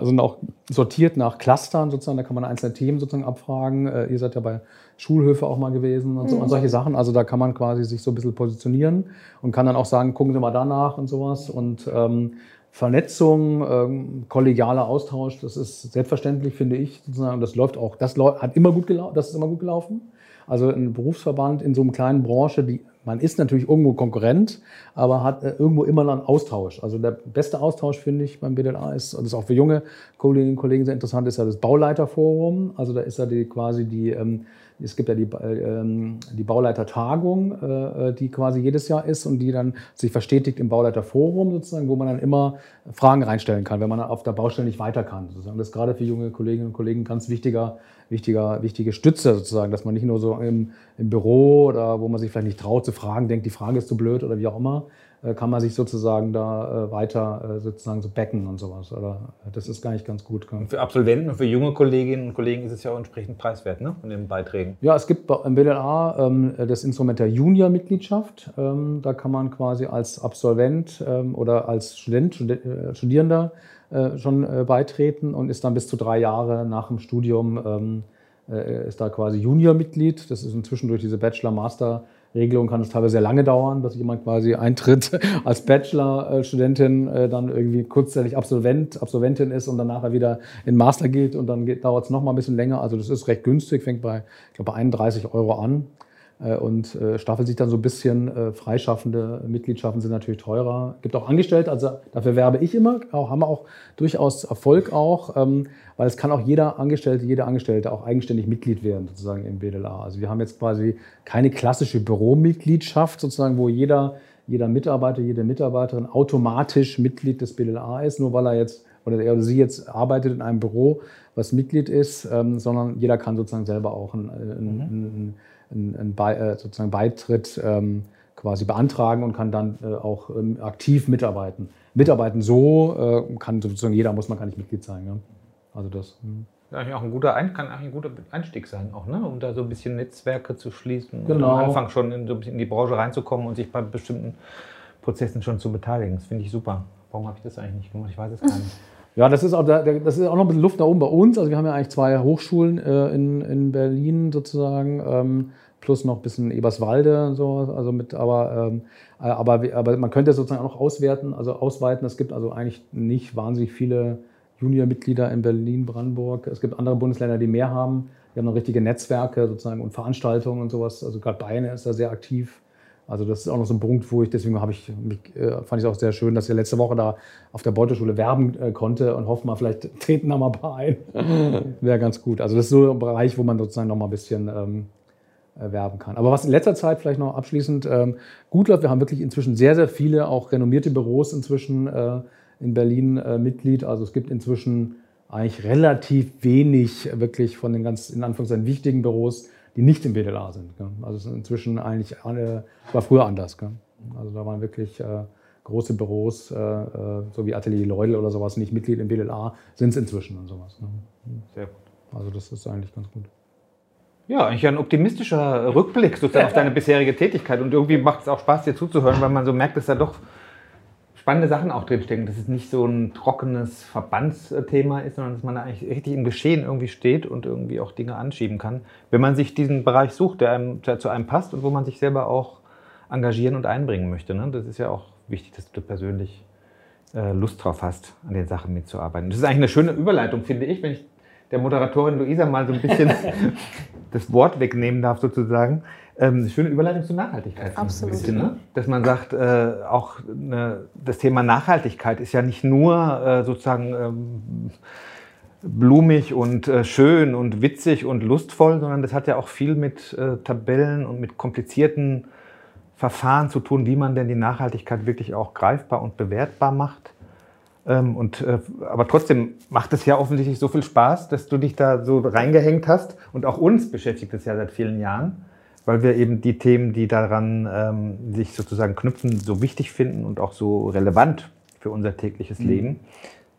sind auch sortiert nach Clustern sozusagen, da kann man einzelne Themen sozusagen abfragen. Äh, ihr seid ja bei Schulhöfe auch mal gewesen und, so, und solche Sachen. Also da kann man quasi sich so ein bisschen positionieren und kann dann auch sagen, gucken Sie mal danach und sowas. Und ähm, Vernetzung, ähm, kollegialer Austausch, das ist selbstverständlich, finde ich. Sozusagen. Das läuft auch, das hat immer gut gelaufen, das ist immer gut gelaufen. Also ein Berufsverband in so einer kleinen Branche, die, man ist natürlich irgendwo Konkurrent, aber hat äh, irgendwo immer einen Austausch. Also der beste Austausch, finde ich, beim BDLA ist, und das ist auch für junge Kolleginnen und Kollegen sehr interessant, ist ja das Bauleiterforum. Also da ist ja die, quasi die, ähm, es gibt ja die, ähm, die Bauleitertagung, äh, die quasi jedes Jahr ist und die dann sich verstetigt im Bauleiterforum sozusagen, wo man dann immer Fragen reinstellen kann, wenn man auf der Baustelle nicht weiter kann. Sozusagen. Das ist gerade für junge Kolleginnen und Kollegen ganz wichtiger, wichtiger, wichtige Stütze sozusagen, dass man nicht nur so im, im Büro oder wo man sich vielleicht nicht traut zu fragen, denkt, die Frage ist zu blöd oder wie auch immer, äh, kann man sich sozusagen da äh, weiter äh, sozusagen so backen und sowas. Oder das ist gar nicht ganz gut. Und für Absolventen und für junge Kolleginnen und Kollegen ist es ja auch entsprechend preiswert, ne? Von den Beiträgen. Ja, es gibt im BLA ähm, das Instrument der Junior-Mitgliedschaft. Ähm, da kann man quasi als Absolvent ähm, oder als Student, Studierender schon beitreten und ist dann bis zu drei Jahre nach dem Studium ist da quasi Junior-Mitglied. Das ist inzwischen durch diese Bachelor-Master- Regelung kann es teilweise sehr lange dauern, dass jemand quasi eintritt als Bachelor-Studentin, äh, dann irgendwie kurzzeitig Absolvent, Absolventin ist und dann nachher wieder in Master geht und dann dauert es noch mal ein bisschen länger. Also das ist recht günstig, fängt bei, ich glaube, bei 31 Euro an. Äh, und äh, staffelt sich dann so ein bisschen. Äh, freischaffende Mitgliedschaften sind natürlich teurer. Gibt auch Angestellte, also dafür werbe ich immer. Auch, haben wir auch durchaus Erfolg auch, ähm, weil es kann auch jeder Angestellte, jede Angestellte auch eigenständig Mitglied werden sozusagen im BDLA. Also wir haben jetzt quasi keine klassische Büromitgliedschaft sozusagen, wo jeder jeder Mitarbeiter, jede Mitarbeiterin automatisch Mitglied des BDLA ist, nur weil er jetzt oder er oder sie jetzt arbeitet in einem Büro, was Mitglied ist, ähm, sondern jeder kann sozusagen selber auch ein, ein, mhm. ein einen, einen äh, sozusagen Beitritt ähm, quasi beantragen und kann dann äh, auch ähm, aktiv mitarbeiten. Mitarbeiten so äh, kann sozusagen jeder, muss man gar nicht Mitglied sein. Ja? Also das. Hm. Ja, auch ein guter ein, kann eigentlich ein guter Einstieg sein, auch, ne? um da so ein bisschen Netzwerke zu schließen genau. und am Anfang schon in, so ein bisschen in die Branche reinzukommen und sich bei bestimmten Prozessen schon zu beteiligen. Das finde ich super. Warum habe ich das eigentlich nicht gemacht? Ich weiß es gar nicht. Ja, das ist, auch, das ist auch noch ein bisschen Luft nach oben bei uns. Also wir haben ja eigentlich zwei Hochschulen äh, in, in Berlin sozusagen. Ähm, plus noch ein bisschen Eberswalde und so. Also mit, aber, ähm, äh, aber, aber man könnte sozusagen auch noch auswerten, also ausweiten. Es gibt also eigentlich nicht wahnsinnig viele Junior-Mitglieder in Berlin, Brandenburg. Es gibt andere Bundesländer, die mehr haben. Die haben noch richtige Netzwerke sozusagen und Veranstaltungen und sowas. Also gerade Bayern ist da sehr aktiv. Also das ist auch noch so ein Punkt, wo ich deswegen habe ich äh, fand ich es auch sehr schön, dass ich letzte Woche da auf der Beuteschule werben äh, konnte und hoffen mal vielleicht treten da mal ein paar ein. Wäre ganz gut. Also das ist so ein Bereich, wo man sozusagen noch mal ein bisschen erwerben kann. Aber was in letzter Zeit vielleicht noch abschließend ähm, gut läuft, wir haben wirklich inzwischen sehr, sehr viele auch renommierte Büros inzwischen äh, in Berlin äh, Mitglied. Also es gibt inzwischen eigentlich relativ wenig wirklich von den ganz in Anführungszeichen wichtigen Büros, die nicht im BDLA sind. Gell? Also es ist inzwischen eigentlich alle, es war früher anders. Gell? Also da waren wirklich äh, große Büros, äh, äh, so wie Atelier Leudel oder sowas, nicht Mitglied im BDLA, sind es inzwischen und sowas. Ne? Sehr gut. Also das ist eigentlich ganz gut. Ja, eigentlich ein optimistischer Rückblick sozusagen auf deine bisherige Tätigkeit. Und irgendwie macht es auch Spaß, dir zuzuhören, weil man so merkt, dass da doch spannende Sachen auch drinstecken. Dass es nicht so ein trockenes Verbandsthema ist, sondern dass man da eigentlich richtig im Geschehen irgendwie steht und irgendwie auch Dinge anschieben kann. Wenn man sich diesen Bereich sucht, der, einem, der zu einem passt und wo man sich selber auch engagieren und einbringen möchte. Ne? Das ist ja auch wichtig, dass du persönlich äh, Lust drauf hast, an den Sachen mitzuarbeiten. Das ist eigentlich eine schöne Überleitung, finde ich, wenn ich der Moderatorin Luisa mal so ein bisschen das Wort wegnehmen darf, sozusagen. Ähm, eine schöne Überleitung zur Nachhaltigkeit. Absolut. Bisschen, ne? Dass man sagt, äh, auch ne, das Thema Nachhaltigkeit ist ja nicht nur äh, sozusagen ähm, blumig und äh, schön und witzig und lustvoll, sondern das hat ja auch viel mit äh, Tabellen und mit komplizierten Verfahren zu tun, wie man denn die Nachhaltigkeit wirklich auch greifbar und bewertbar macht. Ähm, und, äh, aber trotzdem macht es ja offensichtlich so viel Spaß, dass du dich da so reingehängt hast. Und auch uns beschäftigt es ja seit vielen Jahren, weil wir eben die Themen, die daran ähm, sich sozusagen knüpfen, so wichtig finden und auch so relevant für unser tägliches mhm. Leben,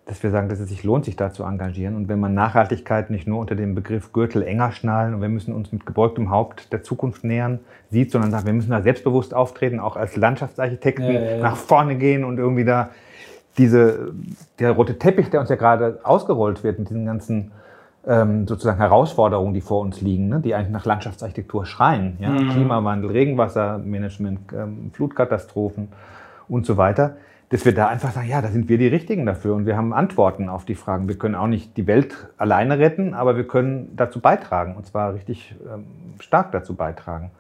dass wir sagen, dass es sich lohnt, sich da zu engagieren. Und wenn man Nachhaltigkeit nicht nur unter dem Begriff Gürtel enger schnallen und wir müssen uns mit gebeugtem Haupt der Zukunft nähern sieht, sondern sagt, wir müssen da selbstbewusst auftreten, auch als Landschaftsarchitekten ja, ja, ja. nach vorne gehen und irgendwie da diese, der rote Teppich, der uns ja gerade ausgerollt wird mit diesen ganzen ähm, sozusagen Herausforderungen, die vor uns liegen, ne, die eigentlich nach Landschaftsarchitektur schreien. Ja? Mhm. Klimawandel, Regenwassermanagement, ähm, Flutkatastrophen und so weiter. Dass wir da einfach sagen, ja, da sind wir die Richtigen dafür und wir haben Antworten auf die Fragen. Wir können auch nicht die Welt alleine retten, aber wir können dazu beitragen und zwar richtig ähm, stark dazu beitragen.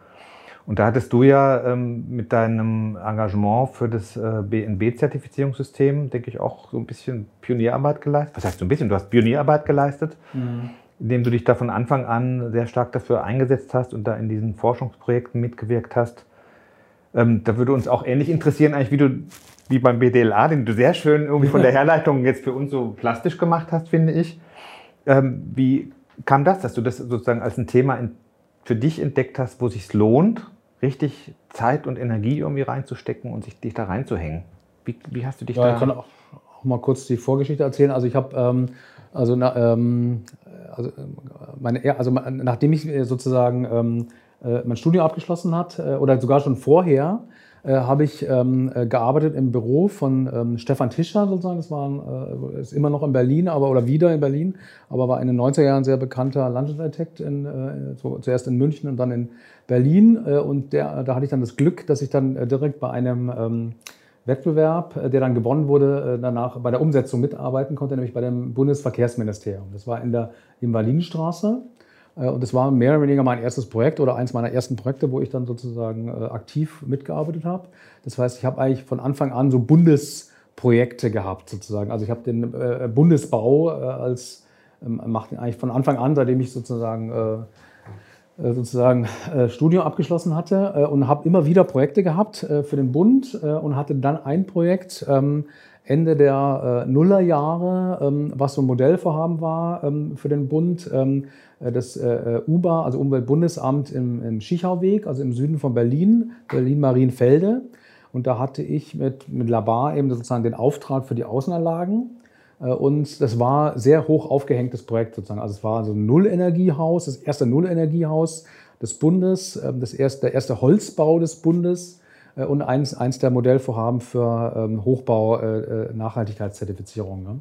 Und da hattest du ja ähm, mit deinem Engagement für das äh, BNB-Zertifizierungssystem, denke ich, auch so ein bisschen Pionierarbeit geleistet. Was heißt so ein bisschen? Du hast Pionierarbeit geleistet, mhm. indem du dich da von Anfang an sehr stark dafür eingesetzt hast und da in diesen Forschungsprojekten mitgewirkt hast. Ähm, da würde uns auch ähnlich interessieren, eigentlich, wie du wie beim BDLA, den du sehr schön irgendwie von der Herleitung jetzt für uns so plastisch gemacht hast, finde ich. Ähm, wie kam das, dass du das sozusagen als ein Thema in, für dich entdeckt hast, wo sich lohnt, richtig Zeit und Energie irgendwie reinzustecken und sich dich da reinzuhängen. Wie, wie hast du dich ja, da? Ich kann auch, auch, mal kurz die Vorgeschichte erzählen. Also ich habe ähm, also, na, ähm, also, meine, also nachdem ich sozusagen ähm, äh, mein Studium abgeschlossen hat äh, oder sogar schon vorher äh, habe ich ähm, äh, gearbeitet im Büro von ähm, Stefan Tischer sozusagen. Das war äh, ist immer noch in Berlin, aber oder wieder in Berlin, aber war in den 90er Jahren sehr bekannter Landschaftsarchitekt, in, äh, zuerst in München und dann in Berlin. Äh, und der, da hatte ich dann das Glück, dass ich dann äh, direkt bei einem ähm, Wettbewerb, äh, der dann gewonnen wurde, äh, danach bei der Umsetzung mitarbeiten konnte, nämlich bei dem Bundesverkehrsministerium. Das war in der Invalidstraße. Äh, und das war mehr oder weniger mein erstes Projekt oder eins meiner ersten Projekte, wo ich dann sozusagen äh, aktiv mitgearbeitet habe. Das heißt, ich habe eigentlich von Anfang an so Bundesprojekte gehabt sozusagen. Also ich habe den äh, Bundesbau als, ähm, mache eigentlich von Anfang an, seitdem ich sozusagen sozusagen Studium abgeschlossen hatte und habe immer wieder Projekte gehabt für den Bund und hatte dann ein Projekt ähm, Ende der Nullerjahre, ähm, was so ein Modellvorhaben war für den Bund, das äh, äh, UBA, also Umweltbundesamt im, im Schichauweg, also im Süden von Berlin, Berlin-Marienfelde. Und da hatte ich mit, mit Labar eben sozusagen den Auftrag für die Außenanlagen. Und das war sehr hoch aufgehängtes Projekt sozusagen. Also es war so ein Nullenergiehaus, das erste Nullenergiehaus des Bundes, das erste, der erste Holzbau des Bundes und eins, eins der Modellvorhaben für ähm, Hochbau Nachhaltigkeitszertifizierung. Ne?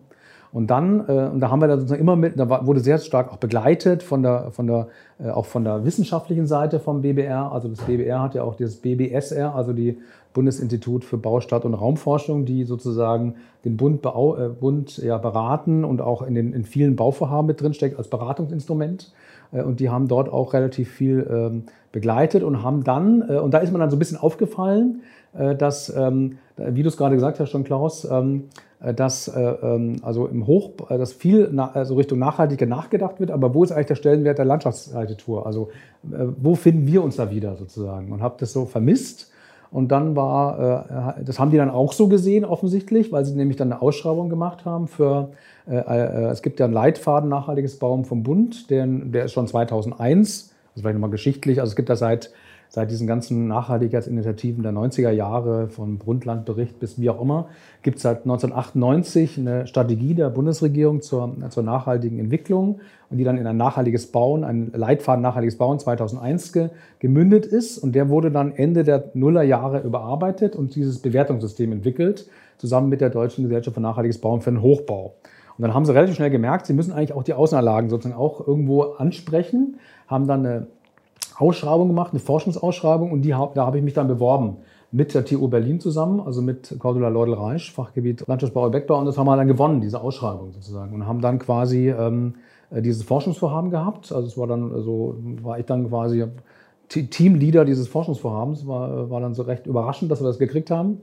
Und dann, äh, und da haben wir da sozusagen immer mit, da wurde sehr stark auch begleitet von der, von der, äh, auch von der wissenschaftlichen Seite vom BBR. Also das BBR hat ja auch dieses BBSR, also die Bundesinstitut für Baustadt und Raumforschung, die sozusagen den Bund, Bau, äh, Bund ja, beraten und auch in, den, in vielen Bauvorhaben mit drinsteckt als Beratungsinstrument. Äh, und die haben dort auch relativ viel ähm, begleitet und haben dann, äh, und da ist man dann so ein bisschen aufgefallen, äh, dass, ähm, wie du es gerade gesagt hast, schon Klaus, ähm, äh, dass äh, ähm, also im Hoch, äh, dass viel also Richtung Nachhaltige nachgedacht wird, aber wo ist eigentlich der Stellenwert der Landschaftsarchitektur? Also wo finden wir uns da wieder sozusagen? Und habe das so vermisst. Und dann war, das haben die dann auch so gesehen offensichtlich, weil sie nämlich dann eine Ausschreibung gemacht haben für, es gibt ja einen Leitfaden nachhaltiges Bauen vom Bund, der, der ist schon 2001, also vielleicht nochmal geschichtlich, also es gibt da seit seit diesen ganzen Nachhaltigkeitsinitiativen der 90er Jahre, von Brundtland-Bericht bis wie auch immer, gibt es seit 1998 eine Strategie der Bundesregierung zur, zur nachhaltigen Entwicklung und die dann in ein nachhaltiges Bauen, ein Leitfaden nachhaltiges Bauen 2001 ge, gemündet ist. Und der wurde dann Ende der Nullerjahre überarbeitet und dieses Bewertungssystem entwickelt, zusammen mit der Deutschen Gesellschaft für nachhaltiges Bauen für den Hochbau. Und dann haben sie relativ schnell gemerkt, sie müssen eigentlich auch die Außenanlagen sozusagen auch irgendwo ansprechen, haben dann eine Ausschreibung gemacht, eine Forschungsausschreibung und die, da habe ich mich dann beworben mit der TU Berlin zusammen, also mit Cordula Leudel-Reisch, Fachgebiet Landschaftsbau und Bergbau und das haben wir dann gewonnen, diese Ausschreibung sozusagen und haben dann quasi ähm, dieses Forschungsvorhaben gehabt. Also es war dann so, also war ich dann quasi Teamleader dieses Forschungsvorhabens, war, war dann so recht überraschend, dass wir das gekriegt haben.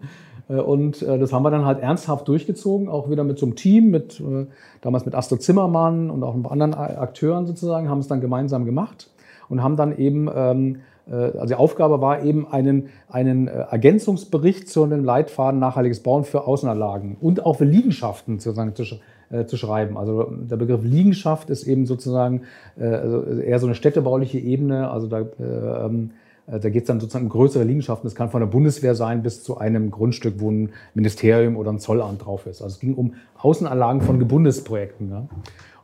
Äh, und äh, das haben wir dann halt ernsthaft durchgezogen, auch wieder mit so einem Team, mit, äh, damals mit Astrid Zimmermann und auch paar anderen Akteuren sozusagen, haben es dann gemeinsam gemacht und haben dann eben ähm, also die Aufgabe war eben, einen, einen Ergänzungsbericht zu einem Leitfaden nachhaltiges Bauen für Außenanlagen und auch für Liegenschaften sozusagen zu, äh, zu schreiben. Also der Begriff Liegenschaft ist eben sozusagen äh, also eher so eine städtebauliche Ebene. Also da, äh, ähm, da geht es dann sozusagen um größere Liegenschaften. Das kann von der Bundeswehr sein bis zu einem Grundstück, wo ein Ministerium oder ein Zollamt drauf ist. Also es ging um Außenanlagen von Gebundesprojekten. Ja.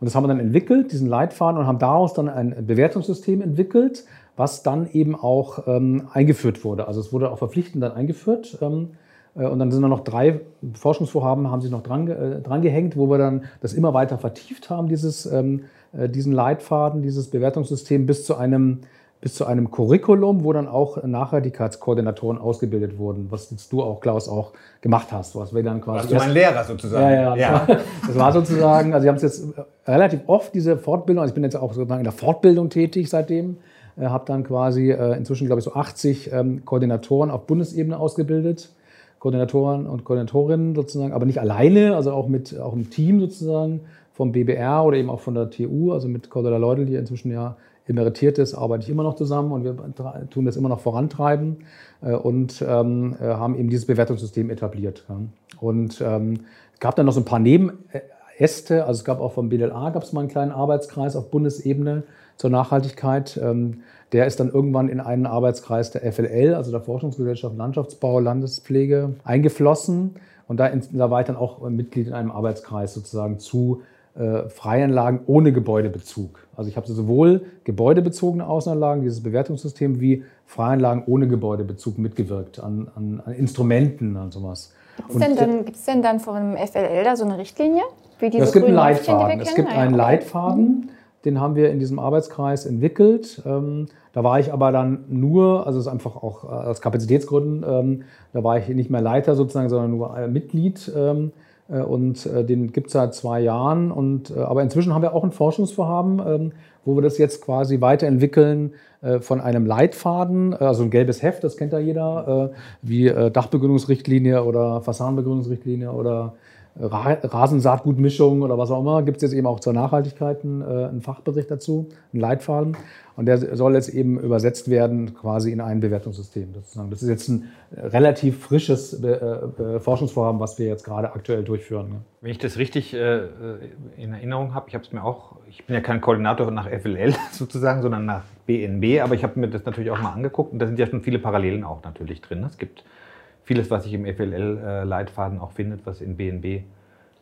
Und das haben wir dann entwickelt, diesen Leitfaden, und haben daraus dann ein Bewertungssystem entwickelt, was dann eben auch ähm, eingeführt wurde. Also es wurde auch verpflichtend dann eingeführt. Ähm, äh, und dann sind da noch drei Forschungsvorhaben, haben sich noch dran, äh, dran gehängt, wo wir dann das immer weiter vertieft haben, dieses, ähm, äh, diesen Leitfaden, dieses Bewertungssystem bis zu einem bis zu einem Curriculum, wo dann auch Nachhaltigkeitskoordinatoren ausgebildet wurden, was jetzt du auch, Klaus, auch gemacht hast. Was wir dann quasi. Warst du mein Lehrer sozusagen? Ja, ja. ja. Das, war, sozusagen, also wir haben es jetzt relativ oft, diese Fortbildung, also ich bin jetzt auch sozusagen in der Fortbildung tätig seitdem, äh, habe dann quasi äh, inzwischen, glaube ich, so 80 ähm, Koordinatoren auf Bundesebene ausgebildet Koordinatoren und Koordinatorinnen sozusagen, aber nicht alleine, also auch mit auch im Team sozusagen vom BBR oder eben auch von der TU, also mit Cordula Leudel, die inzwischen ja emeritiert ist, arbeite ich immer noch zusammen und wir tun das immer noch vorantreiben äh, und ähm, äh, haben eben dieses Bewertungssystem etabliert. Und ähm, es gab dann noch so ein paar Nebenäste, also es gab auch vom BDLA gab es mal einen kleinen Arbeitskreis auf Bundesebene zur Nachhaltigkeit. Ähm, der ist dann irgendwann in einen Arbeitskreis der FLL, also der Forschungsgesellschaft Landschaftsbau, Landespflege, eingeflossen. Und da, da war ich dann auch Mitglied in einem Arbeitskreis sozusagen zu äh, Freianlagen ohne Gebäudebezug. Also ich habe sowohl gebäudebezogene Außenanlagen, dieses Bewertungssystem, wie Freianlagen ohne Gebäudebezug mitgewirkt an, an, an Instrumenten und sowas. Gibt es denn, dann, denn dann von FLL da so eine Richtlinie? Wie diese es gibt einen Leitfaden. Es gibt einen Leitfaden, den haben wir in diesem Arbeitskreis entwickelt. Ähm, da war ich aber dann nur, also es ist einfach auch äh, aus Kapazitätsgründen, ähm, da war ich nicht mehr Leiter sozusagen, sondern nur äh, Mitglied. Ähm, äh, und den gibt es seit zwei Jahren. Und, aber inzwischen haben wir auch ein Forschungsvorhaben, wo wir das jetzt quasi weiterentwickeln von einem Leitfaden, also ein gelbes Heft, das kennt ja jeder, wie Dachbegrünungsrichtlinie oder Fassadenbegrünungsrichtlinie oder Rasensaatgutmischung oder was auch immer, gibt es jetzt eben auch zur Nachhaltigkeit einen, äh, einen Fachbericht dazu, einen Leitfaden. Und der soll jetzt eben übersetzt werden quasi in ein Bewertungssystem. Das ist jetzt ein relativ frisches äh, Forschungsvorhaben, was wir jetzt gerade aktuell durchführen. Ne? Wenn ich das richtig äh, in Erinnerung habe, ich habe es mir auch, ich bin ja kein Koordinator nach FLL sozusagen, sondern nach BNB, aber ich habe mir das natürlich auch mal angeguckt und da sind ja schon viele Parallelen auch natürlich drin. Es gibt vieles, was sich im FLL-Leitfaden auch findet, was in BNB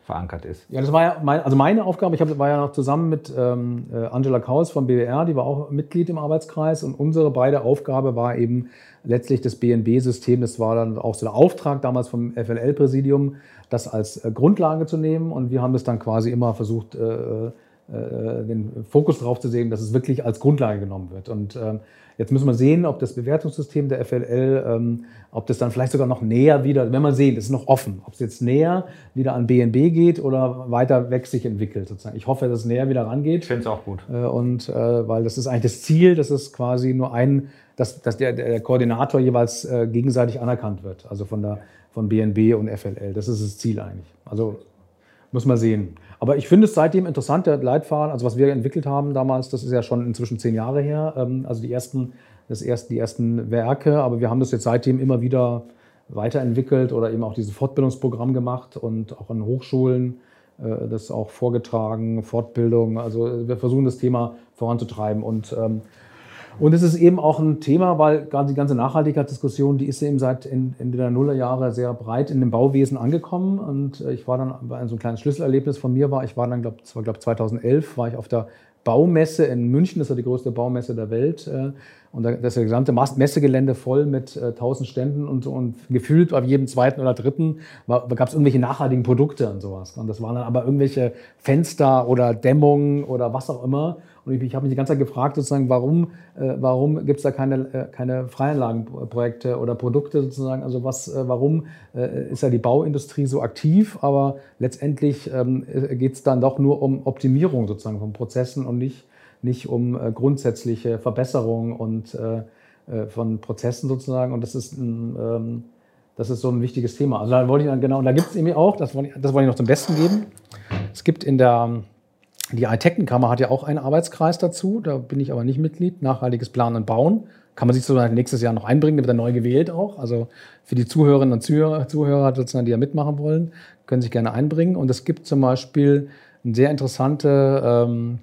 verankert ist. Ja, das war ja mein, also meine Aufgabe. Ich hab, war ja noch zusammen mit ähm, äh, Angela Kaus vom BWR, die war auch Mitglied im Arbeitskreis. Und unsere beide Aufgabe war eben letztlich das BNB-System. Das war dann auch so der Auftrag damals vom FLL-Präsidium, das als äh, Grundlage zu nehmen. Und wir haben das dann quasi immer versucht, äh, äh, den Fokus darauf zu sehen, dass es wirklich als Grundlage genommen wird. Und ähm, Jetzt müssen wir sehen, ob das Bewertungssystem der FLL, ähm, ob das dann vielleicht sogar noch näher wieder, wenn wir sehen, das ist noch offen, ob es jetzt näher wieder an BNB geht oder weiter weg sich entwickelt. Sozusagen. Ich hoffe, dass es näher wieder rangeht. Ich finde es auch gut. Äh, und äh, weil das ist eigentlich das Ziel, dass es quasi nur ein, dass, dass der, der Koordinator jeweils äh, gegenseitig anerkannt wird, also von der von BNB und FLL. Das ist das Ziel eigentlich. Also muss man sehen. Aber ich finde es seitdem interessant, der Leitfaden, also was wir entwickelt haben damals, das ist ja schon inzwischen zehn Jahre her, ähm, also die ersten, das erste, die ersten Werke, aber wir haben das jetzt seitdem immer wieder weiterentwickelt oder eben auch dieses Fortbildungsprogramm gemacht und auch an Hochschulen äh, das auch vorgetragen, Fortbildung. Also wir versuchen das Thema voranzutreiben und ähm, und es ist eben auch ein Thema, weil gerade die ganze Nachhaltigkeitsdiskussion, die ist eben seit Ende der Nullerjahre sehr breit in dem Bauwesen angekommen. Und äh, ich war dann, bei so ein kleines Schlüsselerlebnis von mir war, ich war dann, glaube ich, glaub 2011, war ich auf der Baumesse in München, das ist ja die größte Baumesse der Welt. Äh, und das ist das gesamte Messegelände voll mit äh, 1000 Ständen und, und gefühlt auf jedem zweiten oder dritten gab es irgendwelche nachhaltigen Produkte und sowas. Und das waren dann aber irgendwelche Fenster oder Dämmungen oder was auch immer. Und ich, ich habe mich die ganze Zeit gefragt, sozusagen, warum, äh, warum gibt es da keine, äh, keine Freianlagenprojekte oder Produkte sozusagen? Also was, äh, warum äh, ist ja die Bauindustrie so aktiv, aber letztendlich ähm, geht es dann doch nur um Optimierung sozusagen von Prozessen und nicht, nicht um äh, grundsätzliche Verbesserungen und äh, von Prozessen sozusagen. Und das ist ein, ähm, das ist so ein wichtiges Thema. Also da wollte ich dann genau, und da gibt es eben auch, das wollte, ich, das wollte ich noch zum Besten geben. Es gibt in der die Architektenkammer hat ja auch einen Arbeitskreis dazu, da bin ich aber nicht Mitglied, nachhaltiges Planen und Bauen. kann man sich sozusagen nächstes Jahr noch einbringen, der wird dann neu gewählt auch. Also für die Zuhörerinnen und Zuhörer, sozusagen, die ja mitmachen wollen, können sich gerne einbringen. Und es gibt zum Beispiel eine sehr interessante ähm,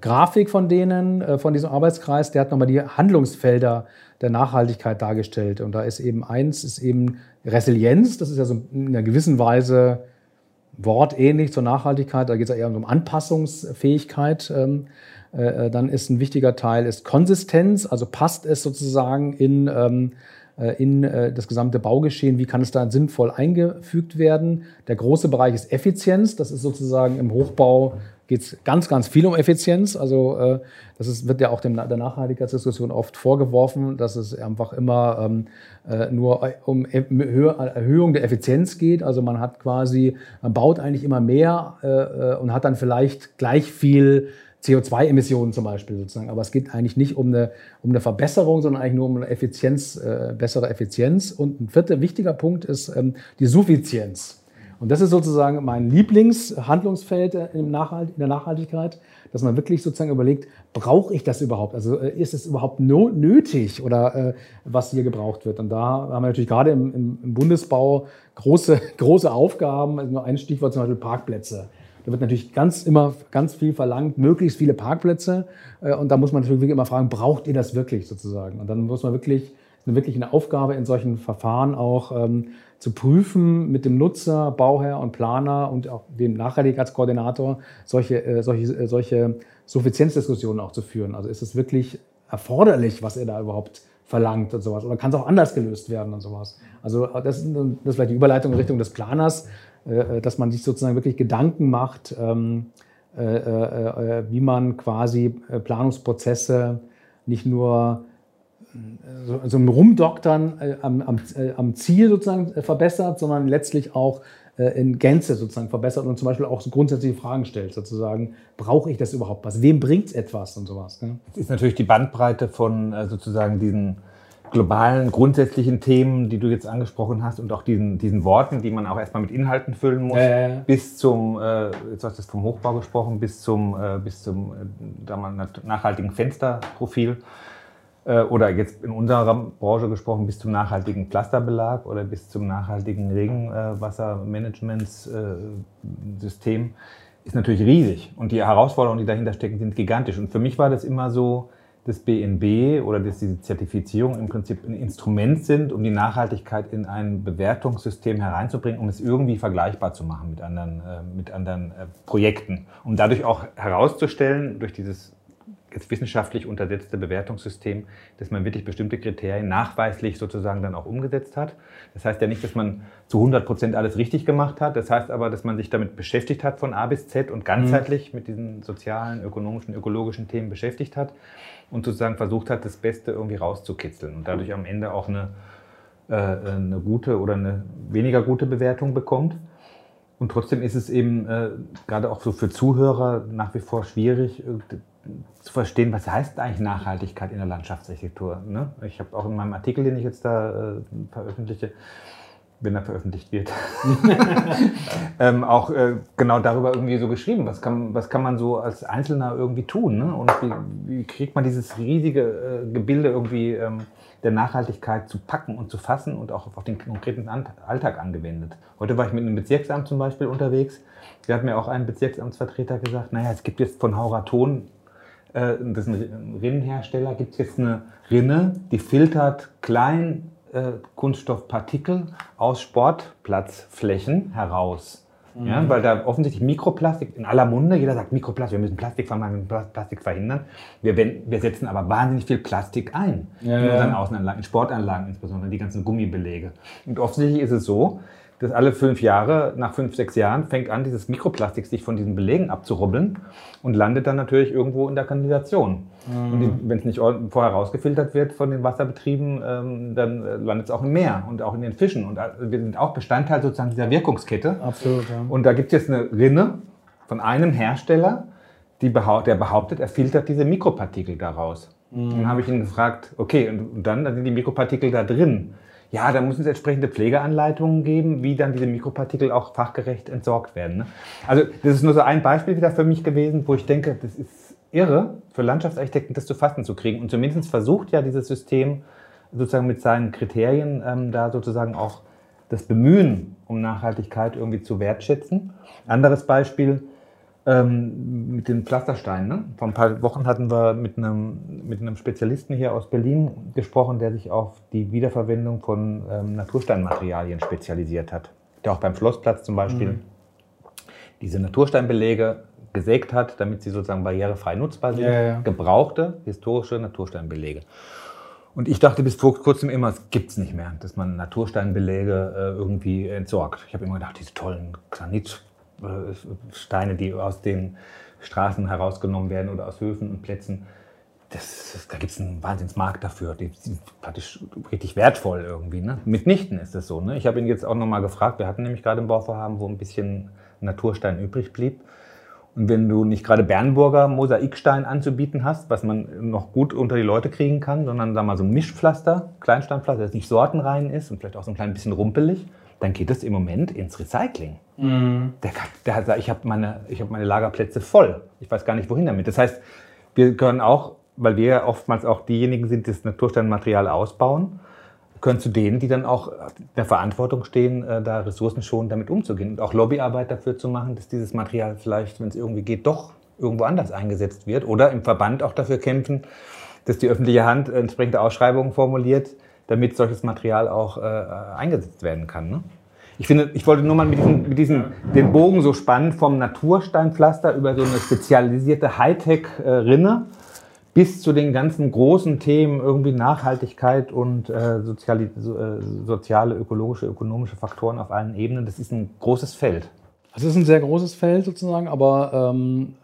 Grafik von denen, äh, von diesem Arbeitskreis, der hat nochmal die Handlungsfelder der Nachhaltigkeit dargestellt. Und da ist eben eins, ist eben Resilienz, das ist ja so in einer gewissen Weise wortähnlich zur Nachhaltigkeit, da geht es ja eher um Anpassungsfähigkeit. Ähm, äh, dann ist ein wichtiger Teil ist Konsistenz, also passt es sozusagen in, ähm, äh, in äh, das gesamte Baugeschehen, wie kann es da sinnvoll eingefügt werden. Der große Bereich ist Effizienz, das ist sozusagen im Hochbau geht es ganz, ganz viel um Effizienz. Also äh, das ist, wird ja auch dem, der Nachhaltigkeitsdiskussion oft vorgeworfen, dass es einfach immer ähm, äh, nur um Erhöhung der Effizienz geht. Also man hat quasi, man baut eigentlich immer mehr äh, äh und hat dann vielleicht gleich viel CO2-Emissionen zum Beispiel sozusagen. Aber es geht eigentlich nicht um eine, um eine Verbesserung, sondern eigentlich nur um eine Effizienz, äh, bessere Effizienz. Und ein vierter wichtiger Punkt ist ähm, die Suffizienz. Und das ist sozusagen mein Lieblingshandlungsfeld in der Nachhaltigkeit, dass man wirklich sozusagen überlegt, brauche ich das überhaupt? Also äh, ist es überhaupt nötig oder äh, was hier gebraucht wird? Und da haben wir natürlich gerade im, Bundesbau große, große Aufgaben. Also nur ein Stichwort zum Beispiel Parkplätze. Da wird natürlich ganz immer ganz viel verlangt, möglichst viele Parkplätze. Äh, und da muss man natürlich immer fragen, braucht ihr das wirklich sozusagen? Und dann muss man wirklich, ist wirklich eine Aufgabe in solchen Verfahren auch, ähm, zu prüfen mit dem Nutzer, Bauherr und Planer und auch dem Nachhaltigkeitskoordinator solche, äh, solche, äh, solche Suffizienzdiskussionen auch zu führen. Also ist es wirklich erforderlich, was er da überhaupt verlangt und sowas? Oder kann es auch anders gelöst werden und sowas? Also das ist, das ist vielleicht die Überleitung in Richtung des Planers, äh, dass man sich sozusagen wirklich Gedanken macht, ähm, äh, äh, wie man quasi Planungsprozesse nicht nur so, so ein Rumdoktern äh, am, am, äh, am, Ziel sozusagen äh, verbessert, sondern letztlich auch äh, in Gänze sozusagen verbessert und zum Beispiel auch so grundsätzliche Fragen stellt, sozusagen, brauche ich das überhaupt was? Wem bringt es etwas und sowas? Ne? Das ist natürlich die Bandbreite von äh, sozusagen diesen globalen, grundsätzlichen Themen, die du jetzt angesprochen hast und auch diesen, diesen Worten, die man auch erstmal mit Inhalten füllen muss, äh. bis zum, äh, jetzt hast du vom Hochbau gesprochen, bis zum, äh, bis zum äh, nachhaltigen Fensterprofil. Äh, oder jetzt in unserer Branche gesprochen, bis zum nachhaltigen Pflasterbelag oder bis zum nachhaltigen Regenwassermanagementsystem, ist natürlich riesig. Und die Herausforderungen, die dahinter stecken, sind gigantisch. Und für mich war das immer so, dass BNB oder dass diese Zertifizierung im Prinzip ein Instrument sind, um die Nachhaltigkeit in ein Bewertungssystem hereinzubringen, um es irgendwie vergleichbar zu machen mit anderen, äh, mit anderen äh, Projekten. Um dadurch auch herauszustellen, durch dieses jetzt wissenschaftlich untersetzte Bewertungssystem, dass man wirklich bestimmte Kriterien nachweislich sozusagen dann auch umgesetzt hat. Das heißt ja nicht, dass man zu 100 Prozent alles richtig gemacht hat. Das heißt aber, dass man sich damit beschäftigt hat von A bis Z und ganzheitlich mhm. mit diesen sozialen, ökonomischen, ökologischen Themen beschäftigt hat und sozusagen versucht hat, das Beste irgendwie rauszukitzeln und dadurch am Ende auch eine, äh, eine gute oder eine weniger gute Bewertung bekommt. Und trotzdem ist es eben äh, gerade auch so für Zuhörer nach wie vor schwierig, äh, zu verstehen, was heißt eigentlich Nachhaltigkeit in der Landschaftsarchitektur. Ne? Ich habe auch in meinem Artikel, den ich jetzt da äh, veröffentliche, wenn er veröffentlicht wird, ähm, auch äh, genau darüber irgendwie so geschrieben. Was kann, was kann man so als Einzelner irgendwie tun? Ne? Und wie, wie, kriegt man dieses riesige äh, Gebilde irgendwie ähm, der Nachhaltigkeit zu packen und zu fassen und auch auf den konkreten Alltag angewendet? Heute war ich mit einem Bezirksamt zum Beispiel unterwegs. Da hat mir auch ein Bezirksamtsvertreter gesagt, naja, es gibt jetzt von Hauraton äh, das ist ein Rinnenhersteller, gibt es jetzt eine Rinne, die filtert klein äh, Kunststoffpartikel aus Sportplatzflächen heraus. Mhm. Ja, weil da offensichtlich Mikroplastik in aller Munde, jeder sagt Mikroplastik, wir müssen Plastik vermeiden, Plastik verhindern. Wir, wir setzen aber wahnsinnig viel Plastik ein ja, in unseren Außenanlagen, in Sportanlagen insbesondere, die ganzen Gummibelege. Und offensichtlich ist es so, dass alle fünf Jahre, nach fünf, sechs Jahren, fängt an, dieses Mikroplastik sich von diesen Belegen abzurubbeln und landet dann natürlich irgendwo in der Kanalisation. Mhm. Und wenn es nicht vorher rausgefiltert wird von den Wasserbetrieben, ähm, dann äh, landet es auch im Meer und auch in den Fischen. Und äh, wir sind auch Bestandteil sozusagen dieser Wirkungskette. Absolut. Ja. Und da gibt es jetzt eine Rinne von einem Hersteller, behaupt, der behauptet, er filtert diese Mikropartikel daraus. Mhm. Dann habe ich ihn gefragt, okay, und dann, dann sind die Mikropartikel da drin. Ja, da muss es entsprechende Pflegeanleitungen geben, wie dann diese Mikropartikel auch fachgerecht entsorgt werden. Ne? Also das ist nur so ein Beispiel wieder für mich gewesen, wo ich denke, das ist irre für Landschaftsarchitekten, das zu fassen zu kriegen. Und zumindest versucht ja dieses System sozusagen mit seinen Kriterien ähm, da sozusagen auch das Bemühen um Nachhaltigkeit irgendwie zu wertschätzen. Anderes Beispiel ähm, mit den Pflastersteinen. Ne? Vor ein paar Wochen hatten wir mit einem, mit einem Spezialisten hier aus Berlin gesprochen, der sich auf die Wiederverwendung von ähm, Natursteinmaterialien spezialisiert hat. Der auch beim Schlossplatz zum Beispiel mhm. diese Natursteinbelege gesägt hat, damit sie sozusagen barrierefrei nutzbar sind. Ja, ja. Gebrauchte historische Natursteinbelege. Und ich dachte bis vor kurzem immer, es gibt es nicht mehr, dass man Natursteinbeläge äh, irgendwie entsorgt. Ich habe immer gedacht, diese tollen Granitsteine, die aus den Straßen herausgenommen werden oder aus Höfen und Plätzen, das, da gibt es einen Wahnsinnsmarkt dafür. Die sind praktisch richtig wertvoll irgendwie. Ne? Mitnichten ist es so. Ne? Ich habe ihn jetzt auch nochmal gefragt, wir hatten nämlich gerade ein Bauvorhaben, wo ein bisschen Naturstein übrig blieb. Und wenn du nicht gerade Bernburger Mosaikstein anzubieten hast, was man noch gut unter die Leute kriegen kann, sondern sag mal so ein Mischpflaster, Kleinsteinpflaster, das nicht sortenrein ist und vielleicht auch so ein klein bisschen rumpelig, dann geht das im Moment ins Recycling. Mhm. Der, der hat, ich habe meine, hab meine Lagerplätze voll. Ich weiß gar nicht, wohin damit. Das heißt, wir können auch, weil wir oftmals auch diejenigen sind, die das Natursteinmaterial ausbauen, gehören zu denen, die dann auch in der Verantwortung stehen, äh, da ressourcenschonend damit umzugehen und auch Lobbyarbeit dafür zu machen, dass dieses Material vielleicht, wenn es irgendwie geht, doch irgendwo anders eingesetzt wird oder im Verband auch dafür kämpfen, dass die öffentliche Hand entsprechende Ausschreibungen formuliert, damit solches Material auch äh, eingesetzt werden kann. Ne? Ich finde, ich wollte nur mal mit diesem, mit diesem, den Bogen so spannen vom Natursteinpflaster über so eine spezialisierte Hightech-Rinne bis zu den ganzen großen Themen irgendwie Nachhaltigkeit und äh, soziale, äh, soziale, ökologische, ökonomische Faktoren auf allen Ebenen. Das ist ein großes Feld. Das ist ein sehr großes Feld sozusagen, aber, ähm,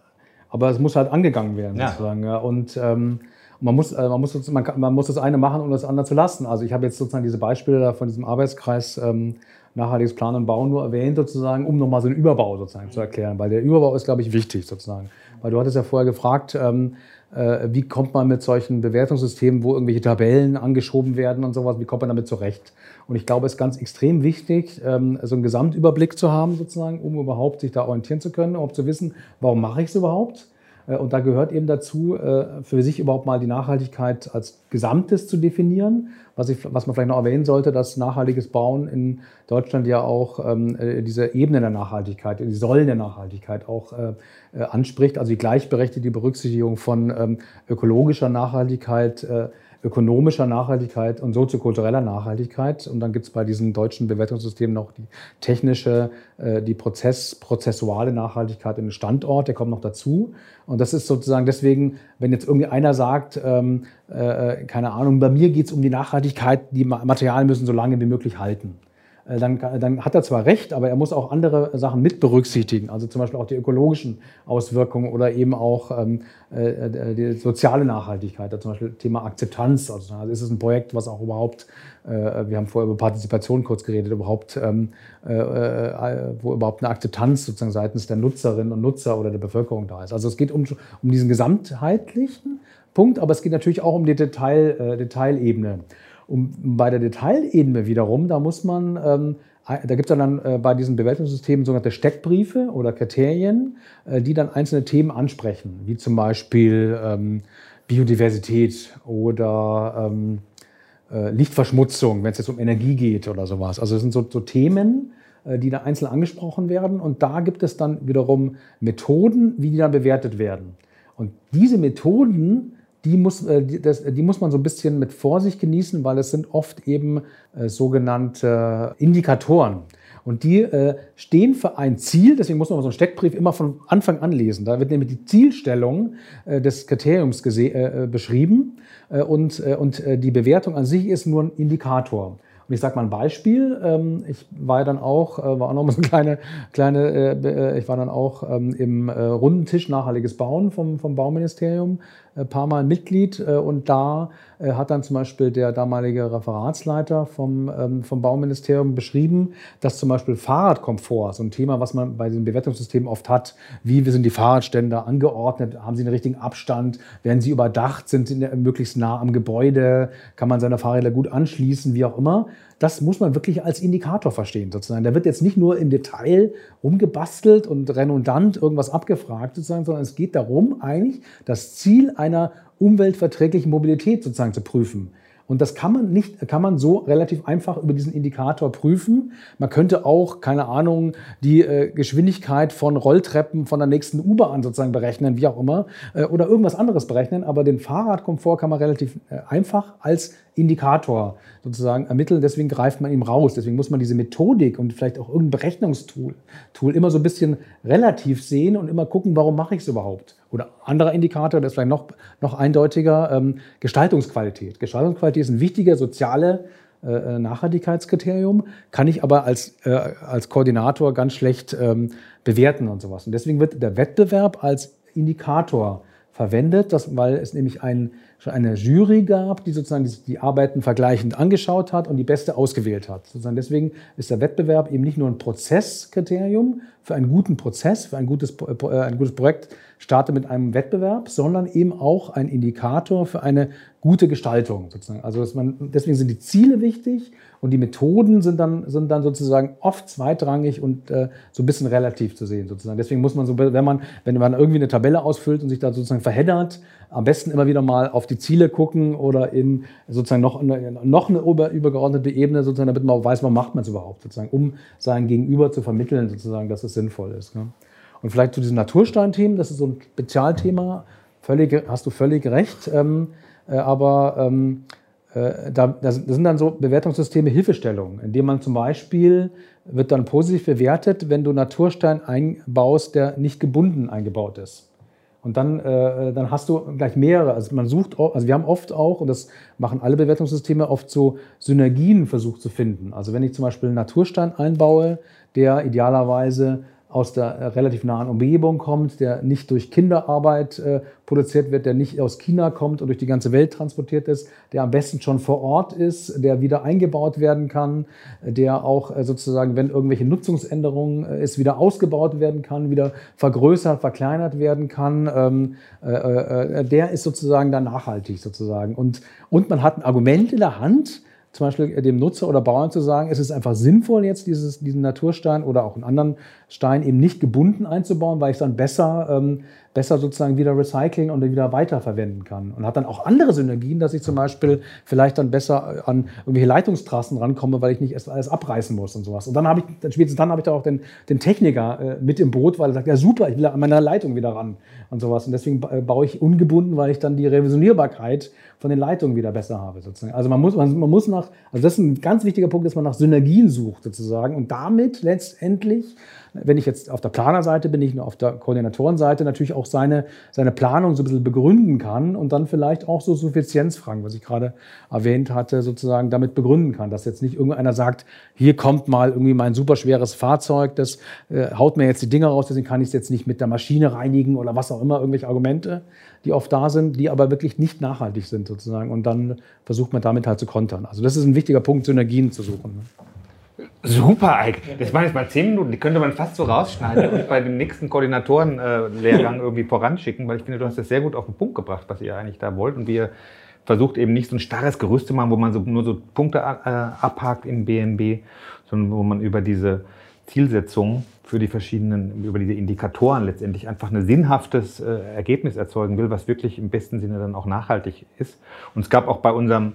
aber es muss halt angegangen werden ja. sozusagen. Ja. Und ähm, man muss, äh, man, muss, man, man, muss das eine machen, um das andere zu lassen. Also ich habe jetzt sozusagen diese Beispiele da von diesem Arbeitskreis ähm, nachhaltiges Planen und Bauen nur erwähnt sozusagen, um nochmal so einen Überbau sozusagen zu erklären, weil der Überbau ist, glaube ich, wichtig sozusagen. Weil du hattest ja vorher gefragt, ähm, äh, wie kommt man mit solchen Bewertungssystemen, wo irgendwelche Tabellen angeschoben werden und sowas, wie kommt man damit zurecht? Und ich glaube, es ist ganz extrem wichtig, ähm, so einen Gesamtüberblick zu haben, sozusagen, um überhaupt sich da orientieren zu können, um zu wissen, warum mache ich es überhaupt? Äh, und da gehört eben dazu, äh, für sich überhaupt mal die Nachhaltigkeit als Gesamtes zu definieren. Was, ich, was man vielleicht noch erwähnen sollte, dass nachhaltiges Bauen in Deutschland ja auch ähm, äh, diese Ebene der Nachhaltigkeit, die Säulen der Nachhaltigkeit auch anspricht. Also die gleichberechtigte Berücksichtigung von ähm, ökologischer Nachhaltigkeit, ökonomischer Nachhaltigkeit und soziokultureller Nachhaltigkeit. Und dann gibt es bei diesen deutschen Bewertungssystemen noch die technische, äh, die Prozess, prozessuale Nachhaltigkeit den Standort, der kommt noch dazu. Und das ist sozusagen deswegen, wenn jetzt irgendwie einer sagt, ähm, äh, keine Ahnung, bei mir geht es um die Nachhaltigkeit, die Materialien müssen so lange wie möglich halten. Äh, dann, dann, hat er zwar recht, aber er muss auch andere Sachen mit berücksichtigen, also zum Beispiel auch die ökologischen Auswirkungen oder eben auch ähm, äh, äh die soziale Nachhaltigkeit, zum Beispiel Thema Akzeptanz. Also, also ist es ein Projekt, was auch überhaupt, äh, wir haben vorher über Partizipation kurz geredet, überhaupt, ähm, äh, äh, wo überhaupt eine Akzeptanz sozusagen seitens der Nutzerinnen und Nutzer oder der Bevölkerung da ist. Also es geht um, um diesen gesamtheitlichen Punkt, aber es geht natürlich auch um die Detail, Detailebene. Und bei der Detailebene wiederum, da muss man, ähm, da gibt es dann äh, bei diesen Bewertungssystemen sogenannte Steckbriefe oder Kriterien, äh, die dann einzelne Themen ansprechen, wie zum Beispiel ähm, Biodiversität oder ähm, äh, Lichtverschmutzung, wenn es jetzt um Energie geht oder sowas. Also das sind so, so Themen, äh, die da einzeln angesprochen werden. Und da gibt es dann wiederum Methoden, wie die dann bewertet werden. Und diese Methoden die muss, äh, die, das, die muss man so ein bisschen mit Vorsicht genießen, weil es sind oft eben äh, sogenannte Indikatoren. Und die äh, stehen für ein Ziel, deswegen muss man so einen Steckbrief immer von Anfang an lesen. Da wird nämlich die Zielstellung äh, des Kriteriums äh, beschrieben äh, und, und die Bewertung an sich ist nur ein Indikator. Und ich sage mal ein Beispiel. Ähm, ich war dann auch, war auch noch mal so eine kleine, kleine ich war dann auch ähm, im runden Tisch nachhaltiges Bauen vom, vom Bauministerium ein paar Mal Mitglied äh, und da äh, hat dann zum Beispiel der damalige Referatsleiter vom, ähm, vom Bauministerium beschrieben, dass zum Beispiel Fahrradkomfort, so ein Thema, was man bei den Bewertungssystemen oft hat, wie sind die Fahrradständer angeordnet, haben sie einen richtigen Abstand, werden sie überdacht, sind sie möglichst nah am Gebäude, kann man seine Fahrräder gut anschließen, wie auch immer. Das muss man wirklich als Indikator verstehen, sozusagen. Da wird jetzt nicht nur im Detail rumgebastelt und redundant irgendwas abgefragt, sozusagen, sondern es geht darum, eigentlich das Ziel einer umweltverträglichen Mobilität sozusagen zu prüfen. Und das kann man nicht, kann man so relativ einfach über diesen Indikator prüfen. Man könnte auch, keine Ahnung, die äh, Geschwindigkeit von Rolltreppen von der nächsten U-Bahn sozusagen berechnen, wie auch immer, äh, oder irgendwas anderes berechnen. Aber den Fahrradkomfort kann man relativ äh, einfach als Indikator sozusagen ermitteln. Deswegen greift man ihm raus. Deswegen muss man diese Methodik und vielleicht auch irgendein Berechnungstool Tool immer so ein bisschen relativ sehen und immer gucken, warum mache ich es überhaupt. Oder anderer Indikator, der ist vielleicht noch, noch eindeutiger, ähm, Gestaltungsqualität. Gestaltungsqualität ist ein wichtiger soziale äh, äh, Nachhaltigkeitskriterium, kann ich aber als, äh, als Koordinator ganz schlecht ähm, bewerten und sowas. Und deswegen wird der Wettbewerb als Indikator verwendet, das, weil es nämlich ein, schon eine Jury gab, die sozusagen die, die, Arbeiten vergleichend angeschaut hat und die beste ausgewählt hat. Sozusagen deswegen ist der Wettbewerb eben nicht nur ein Prozesskriterium für einen guten Prozess, für ein gutes, äh, ein gutes Projekt starte mit einem Wettbewerb, sondern eben auch ein Indikator für eine gute Gestaltung. Sozusagen. Also dass man, deswegen sind die Ziele wichtig und die Methoden sind dann, sind dann sozusagen oft zweitrangig und äh, so ein bisschen relativ zu sehen. Sozusagen. Deswegen muss man so, wenn man, wenn man irgendwie eine Tabelle ausfüllt und sich da sozusagen verheddert, am besten immer wieder mal auf die Ziele gucken oder in sozusagen noch eine, noch eine übergeordnete Ebene, sozusagen, damit man weiß, warum macht man es überhaupt, sozusagen, um sein Gegenüber zu vermitteln, sozusagen, dass es sinnvoll ist. Ne? Und vielleicht zu diesen Natursteinthemen, das ist so ein Spezialthema, völlig, hast du völlig recht. Ähm, äh, aber ähm, äh, da, das sind dann so Bewertungssysteme Hilfestellungen, indem man zum Beispiel wird dann positiv bewertet, wenn du Naturstein einbaust, der nicht gebunden eingebaut ist. Und dann, äh, dann hast du gleich mehrere. Also man sucht, also wir haben oft auch, und das machen alle Bewertungssysteme, oft so Synergien versucht zu finden. Also wenn ich zum Beispiel einen Naturstein einbaue, der idealerweise aus der äh, relativ nahen Umgebung kommt, der nicht durch Kinderarbeit äh, produziert wird, der nicht aus China kommt und durch die ganze Welt transportiert ist, der am besten schon vor Ort ist, der wieder eingebaut werden kann, der auch äh, sozusagen, wenn irgendwelche Nutzungsänderungen äh, ist, wieder ausgebaut werden kann, wieder vergrößert, verkleinert werden kann. Ähm, äh, äh, der ist sozusagen dann nachhaltig sozusagen. Und, und man hat ein Argument in der Hand, zum Beispiel dem Nutzer oder Bauern zu sagen, es ist einfach sinnvoll, jetzt dieses, diesen Naturstein oder auch einen anderen Stein eben nicht gebunden einzubauen, weil ich dann besser, ähm, besser sozusagen wieder recyceln und wieder weiterverwenden kann. Und hat dann auch andere Synergien, dass ich zum Beispiel vielleicht dann besser an irgendwelche Leitungstrassen rankomme, weil ich nicht erst alles abreißen muss und sowas. Und dann habe ich, dann spätestens dann habe ich da auch den, den Techniker äh, mit im Boot, weil er sagt, ja super, ich will an meiner Leitung wieder ran und sowas. Und deswegen baue ich ungebunden, weil ich dann die Revisionierbarkeit von den Leitungen wieder besser habe. Sozusagen. Also man muss, man, man muss nach, also das ist ein ganz wichtiger Punkt, dass man nach Synergien sucht sozusagen und damit letztendlich wenn ich jetzt auf der Planerseite bin, nicht nur auf der Koordinatorenseite, natürlich auch seine, seine Planung so ein bisschen begründen kann und dann vielleicht auch so Suffizienzfragen, was ich gerade erwähnt hatte, sozusagen damit begründen kann. Dass jetzt nicht irgendeiner sagt, hier kommt mal irgendwie mein superschweres Fahrzeug, das äh, haut mir jetzt die Dinger raus, deswegen kann ich es jetzt nicht mit der Maschine reinigen oder was auch immer, irgendwelche Argumente, die oft da sind, die aber wirklich nicht nachhaltig sind sozusagen. Und dann versucht man damit halt zu kontern. Also das ist ein wichtiger Punkt, Synergien zu suchen. Ne? Super, Ike. Das waren jetzt mal zehn Minuten, die könnte man fast so rausschneiden und bei dem nächsten Koordinatorenlehrgang irgendwie voranschicken, weil ich finde, du hast das sehr gut auf den Punkt gebracht, was ihr eigentlich da wollt. Und wir versucht eben nicht so ein starres Gerüst zu machen, wo man so, nur so Punkte äh, abhakt im BMB, sondern wo man über diese Zielsetzung für die verschiedenen, über diese Indikatoren letztendlich einfach ein sinnhaftes äh, Ergebnis erzeugen will, was wirklich im besten Sinne dann auch nachhaltig ist. Und es gab auch bei unserem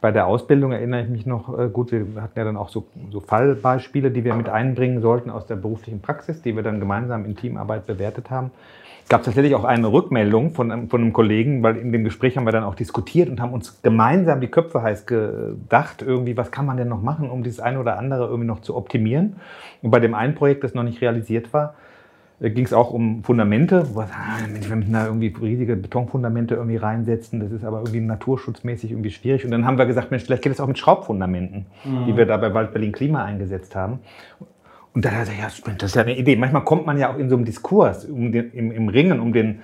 bei der Ausbildung erinnere ich mich noch äh, gut, wir hatten ja dann auch so, so, Fallbeispiele, die wir mit einbringen sollten aus der beruflichen Praxis, die wir dann gemeinsam in Teamarbeit bewertet haben. Es gab tatsächlich auch eine Rückmeldung von, von einem Kollegen, weil in dem Gespräch haben wir dann auch diskutiert und haben uns gemeinsam die Köpfe heiß gedacht, irgendwie, was kann man denn noch machen, um dieses eine oder andere irgendwie noch zu optimieren. Und bei dem einen Projekt, das noch nicht realisiert war, ging es auch um Fundamente. Wo, ah, wir müssen da irgendwie riesige Betonfundamente irgendwie reinsetzen. Das ist aber irgendwie naturschutzmäßig irgendwie schwierig. Und dann haben wir gesagt, Mensch, vielleicht geht es auch mit Schraubfundamenten, mhm. die wir da bei Wald Berlin Klima eingesetzt haben. Und da dachte ich, ja, das ist ja eine Idee. Manchmal kommt man ja auch in so einem Diskurs, um den, im, im Ringen um den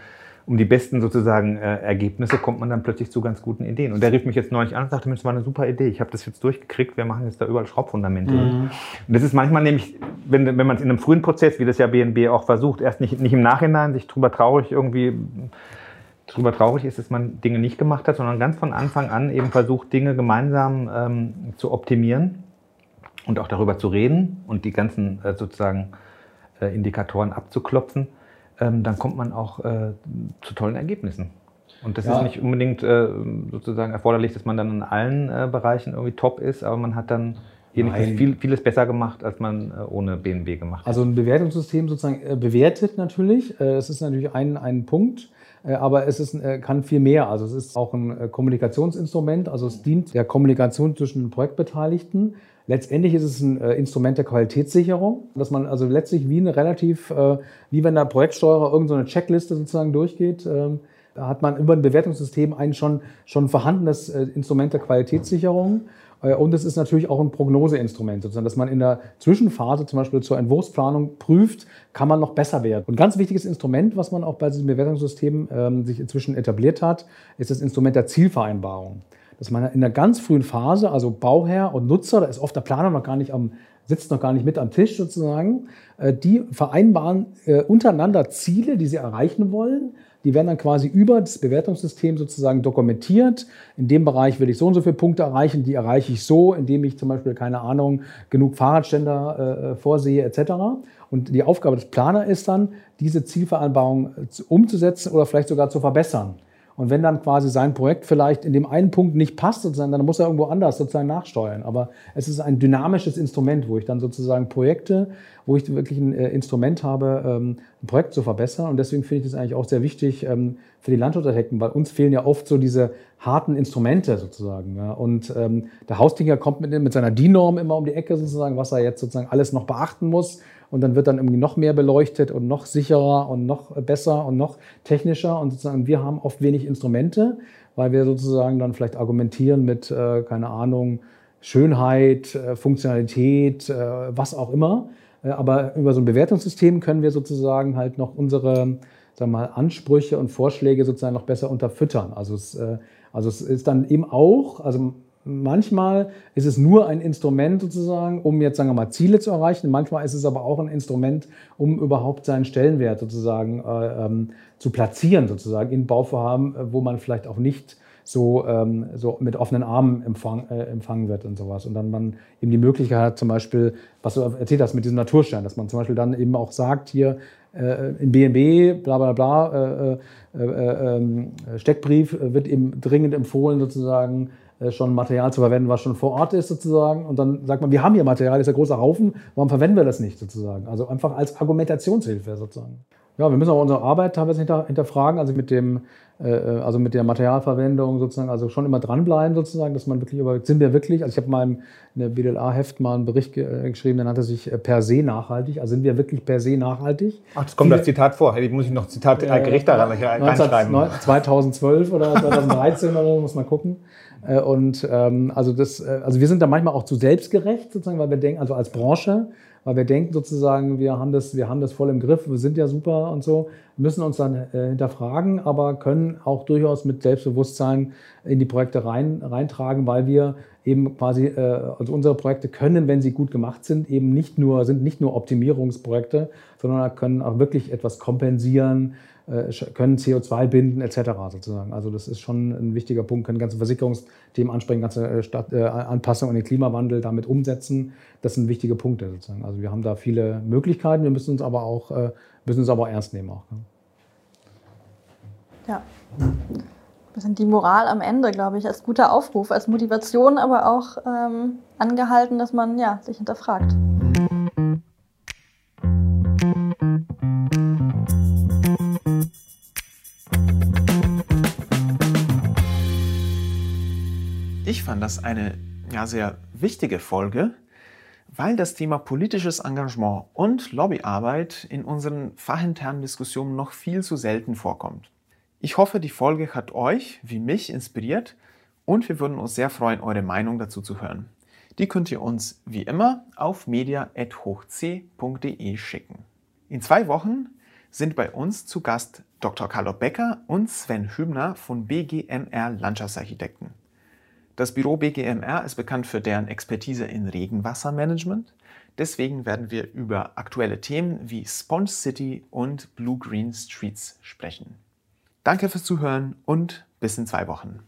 um die besten sozusagen äh, Ergebnisse kommt man dann plötzlich zu ganz guten Ideen. Und der rief mich jetzt neulich an und sagte, das war eine super Idee. Ich habe das jetzt durchgekriegt. Wir machen jetzt da überall Schraubfundamente. Mhm. Und das ist manchmal nämlich, wenn, wenn man es in einem frühen Prozess, wie das ja BNB auch versucht, erst nicht, nicht im Nachhinein sich drüber traurig irgendwie drüber traurig ist, dass man Dinge nicht gemacht hat, sondern ganz von Anfang an eben versucht, Dinge gemeinsam ähm, zu optimieren und auch darüber zu reden und die ganzen äh, sozusagen äh, Indikatoren abzuklopfen, dann kommt man auch äh, zu tollen Ergebnissen. Und das ja. ist nicht unbedingt äh, sozusagen erforderlich, dass man dann in allen äh, Bereichen irgendwie top ist, aber man hat dann jedenfalls viel, vieles besser gemacht, als man ohne BNB gemacht hat. Also ein Bewertungssystem sozusagen bewertet natürlich. Das ist natürlich ein, ein Punkt. Aber es ist, kann viel mehr. Also es ist auch ein Kommunikationsinstrument. Also es dient der Kommunikation zwischen den Projektbeteiligten. Letztendlich ist es ein Instrument der Qualitätssicherung, dass man also letztlich wie eine relativ, wie wenn der Projektsteuerer irgendeine Checkliste sozusagen durchgeht, ähm, hat man über ein Bewertungssystem ein schon, schon vorhandenes Instrument der Qualitätssicherung. Äh, und es ist natürlich auch ein Prognoseinstrument, sozusagen, dass man in der Zwischenphase zum Beispiel zur Entwurfsplanung prüft, kann man noch besser werden. Und ein ganz wichtiges Instrument, was man auch bei diesem Bewertungssystem ähm, sich inzwischen etabliert hat, ist das Instrument der Zielvereinbarung. Dass man in der ganz frühen Phase, also Bauherr und Nutzer, da ist oft der Planer noch gar nicht am, sitzt noch gar nicht mit am Tisch sozusagen, äh, die vereinbaren äh, untereinander Ziele, die sie erreichen wollen die werden dann quasi über das Bewertungssystem sozusagen dokumentiert. In dem Bereich will ich so und so viele Punkte erreichen, die erreiche ich so, indem ich zum Beispiel, keine Ahnung, genug Fahrradständer äh, vorsehe etc. Und die Aufgabe des Planers ist dann, diese Zielvereinbarung umzusetzen oder vielleicht sogar zu verbessern. Und wenn dann quasi sein Projekt vielleicht in dem einen Punkt nicht passt, sozusagen, dann muss er irgendwo anders sozusagen nachsteuern. Aber es ist ein dynamisches Instrument, wo ich dann sozusagen Projekte, wo ich wirklich ein äh, Instrument habe, ähm, ein Projekt zu verbessern. Und deswegen finde ich das eigentlich auch sehr wichtig ähm, für die Landschaftsarchitekten, weil uns fehlen ja oft so diese harten Instrumente sozusagen. Und ähm, der Haustinger kommt mit, mit seiner DIN-Norm immer um die Ecke sozusagen, was er jetzt sozusagen alles noch beachten muss und dann wird dann irgendwie noch mehr beleuchtet und noch sicherer und noch besser und noch technischer und sozusagen wir haben oft wenig Instrumente, weil wir sozusagen dann vielleicht argumentieren mit, äh, keine Ahnung, Schönheit, äh, Funktionalität, äh, was auch immer. Äh, aber über so ein Bewertungssystem können wir sozusagen halt noch unsere sagen wir mal, Ansprüche und Vorschläge sozusagen noch besser unterfüttern. Also es, äh, also es ist dann eben auch, also Manchmal ist es nur ein Instrument sozusagen, um jetzt sagen wir mal Ziele zu erreichen. Manchmal ist es aber auch ein Instrument, um überhaupt seinen Stellenwert sozusagen äh, ähm, zu platzieren sozusagen in Bauvorhaben, äh, wo man vielleicht auch nicht so, ähm, so mit offenen Armen empfang, äh, empfangen wird und sowas. Und dann man eben die Möglichkeit hat, zum Beispiel, was du erzählt hast mit diesem Naturstern, dass man zum Beispiel dann eben auch sagt, hier äh, im BNB, bla bla bla, äh, äh, ähm, Steckbrief wird eben dringend empfohlen sozusagen, äh, schon Material zu verwenden, was schon vor Ort ist sozusagen. Und dann sagt man, wir haben hier Material, ist ein großer Haufen, warum verwenden wir das nicht sozusagen? Also einfach als Argumentationshilfe sozusagen. Ja, wir müssen auch unsere Arbeit teilweise hinter, hinterfragen, also mit dem, äh, äh, also mit der Materialverwendung sozusagen, also schon immer dranbleiben sozusagen, dass man wirklich über, sind wir wirklich, also ich habe mal in der BDLA-Heft mal einen Bericht ge geschrieben, der nannte sich per se nachhaltig, also sind wir wirklich per se nachhaltig? Ach, das kommt Viele, das Zitat vor, hey, muss ich noch Zitat äh, Gericht daran reinschreiben. 2012 oder 2013 oder so, muss man gucken. Äh, und ähm, also, das, äh, also wir sind da manchmal auch zu selbstgerecht, sozusagen, weil wir denken, also als Branche, weil wir denken sozusagen, wir haben das, wir haben das voll im Griff, wir sind ja super und so, müssen uns dann äh, hinterfragen, aber können auch durchaus mit Selbstbewusstsein in die Projekte rein, reintragen, weil wir eben quasi, äh, also unsere Projekte können, wenn sie gut gemacht sind, eben nicht nur, sind nicht nur Optimierungsprojekte, sondern können auch wirklich etwas kompensieren, können CO2 binden etc. sozusagen. Also das ist schon ein wichtiger Punkt, können ganze Versicherungsthemen ansprechen, ganze äh, Stadt, äh, Anpassungen an den Klimawandel damit umsetzen. Das sind wichtige Punkte sozusagen. Also wir haben da viele Möglichkeiten, wir müssen uns aber auch, äh, müssen uns aber ernst nehmen auch. Ne? Ja. Das sind die Moral am Ende, glaube ich, als guter Aufruf, als Motivation, aber auch ähm, angehalten, dass man ja, sich hinterfragt. Ich fand das eine ja, sehr wichtige Folge, weil das Thema politisches Engagement und Lobbyarbeit in unseren fachinternen Diskussionen noch viel zu selten vorkommt. Ich hoffe, die Folge hat euch wie mich inspiriert und wir würden uns sehr freuen, eure Meinung dazu zu hören. Die könnt ihr uns wie immer auf media.hochc.de schicken. In zwei Wochen sind bei uns zu Gast Dr. Carlo Becker und Sven Hübner von BGMR Landschaftsarchitekten. Das Büro BGMR ist bekannt für deren Expertise in Regenwassermanagement. Deswegen werden wir über aktuelle Themen wie Sponge City und Blue Green Streets sprechen. Danke fürs Zuhören und bis in zwei Wochen.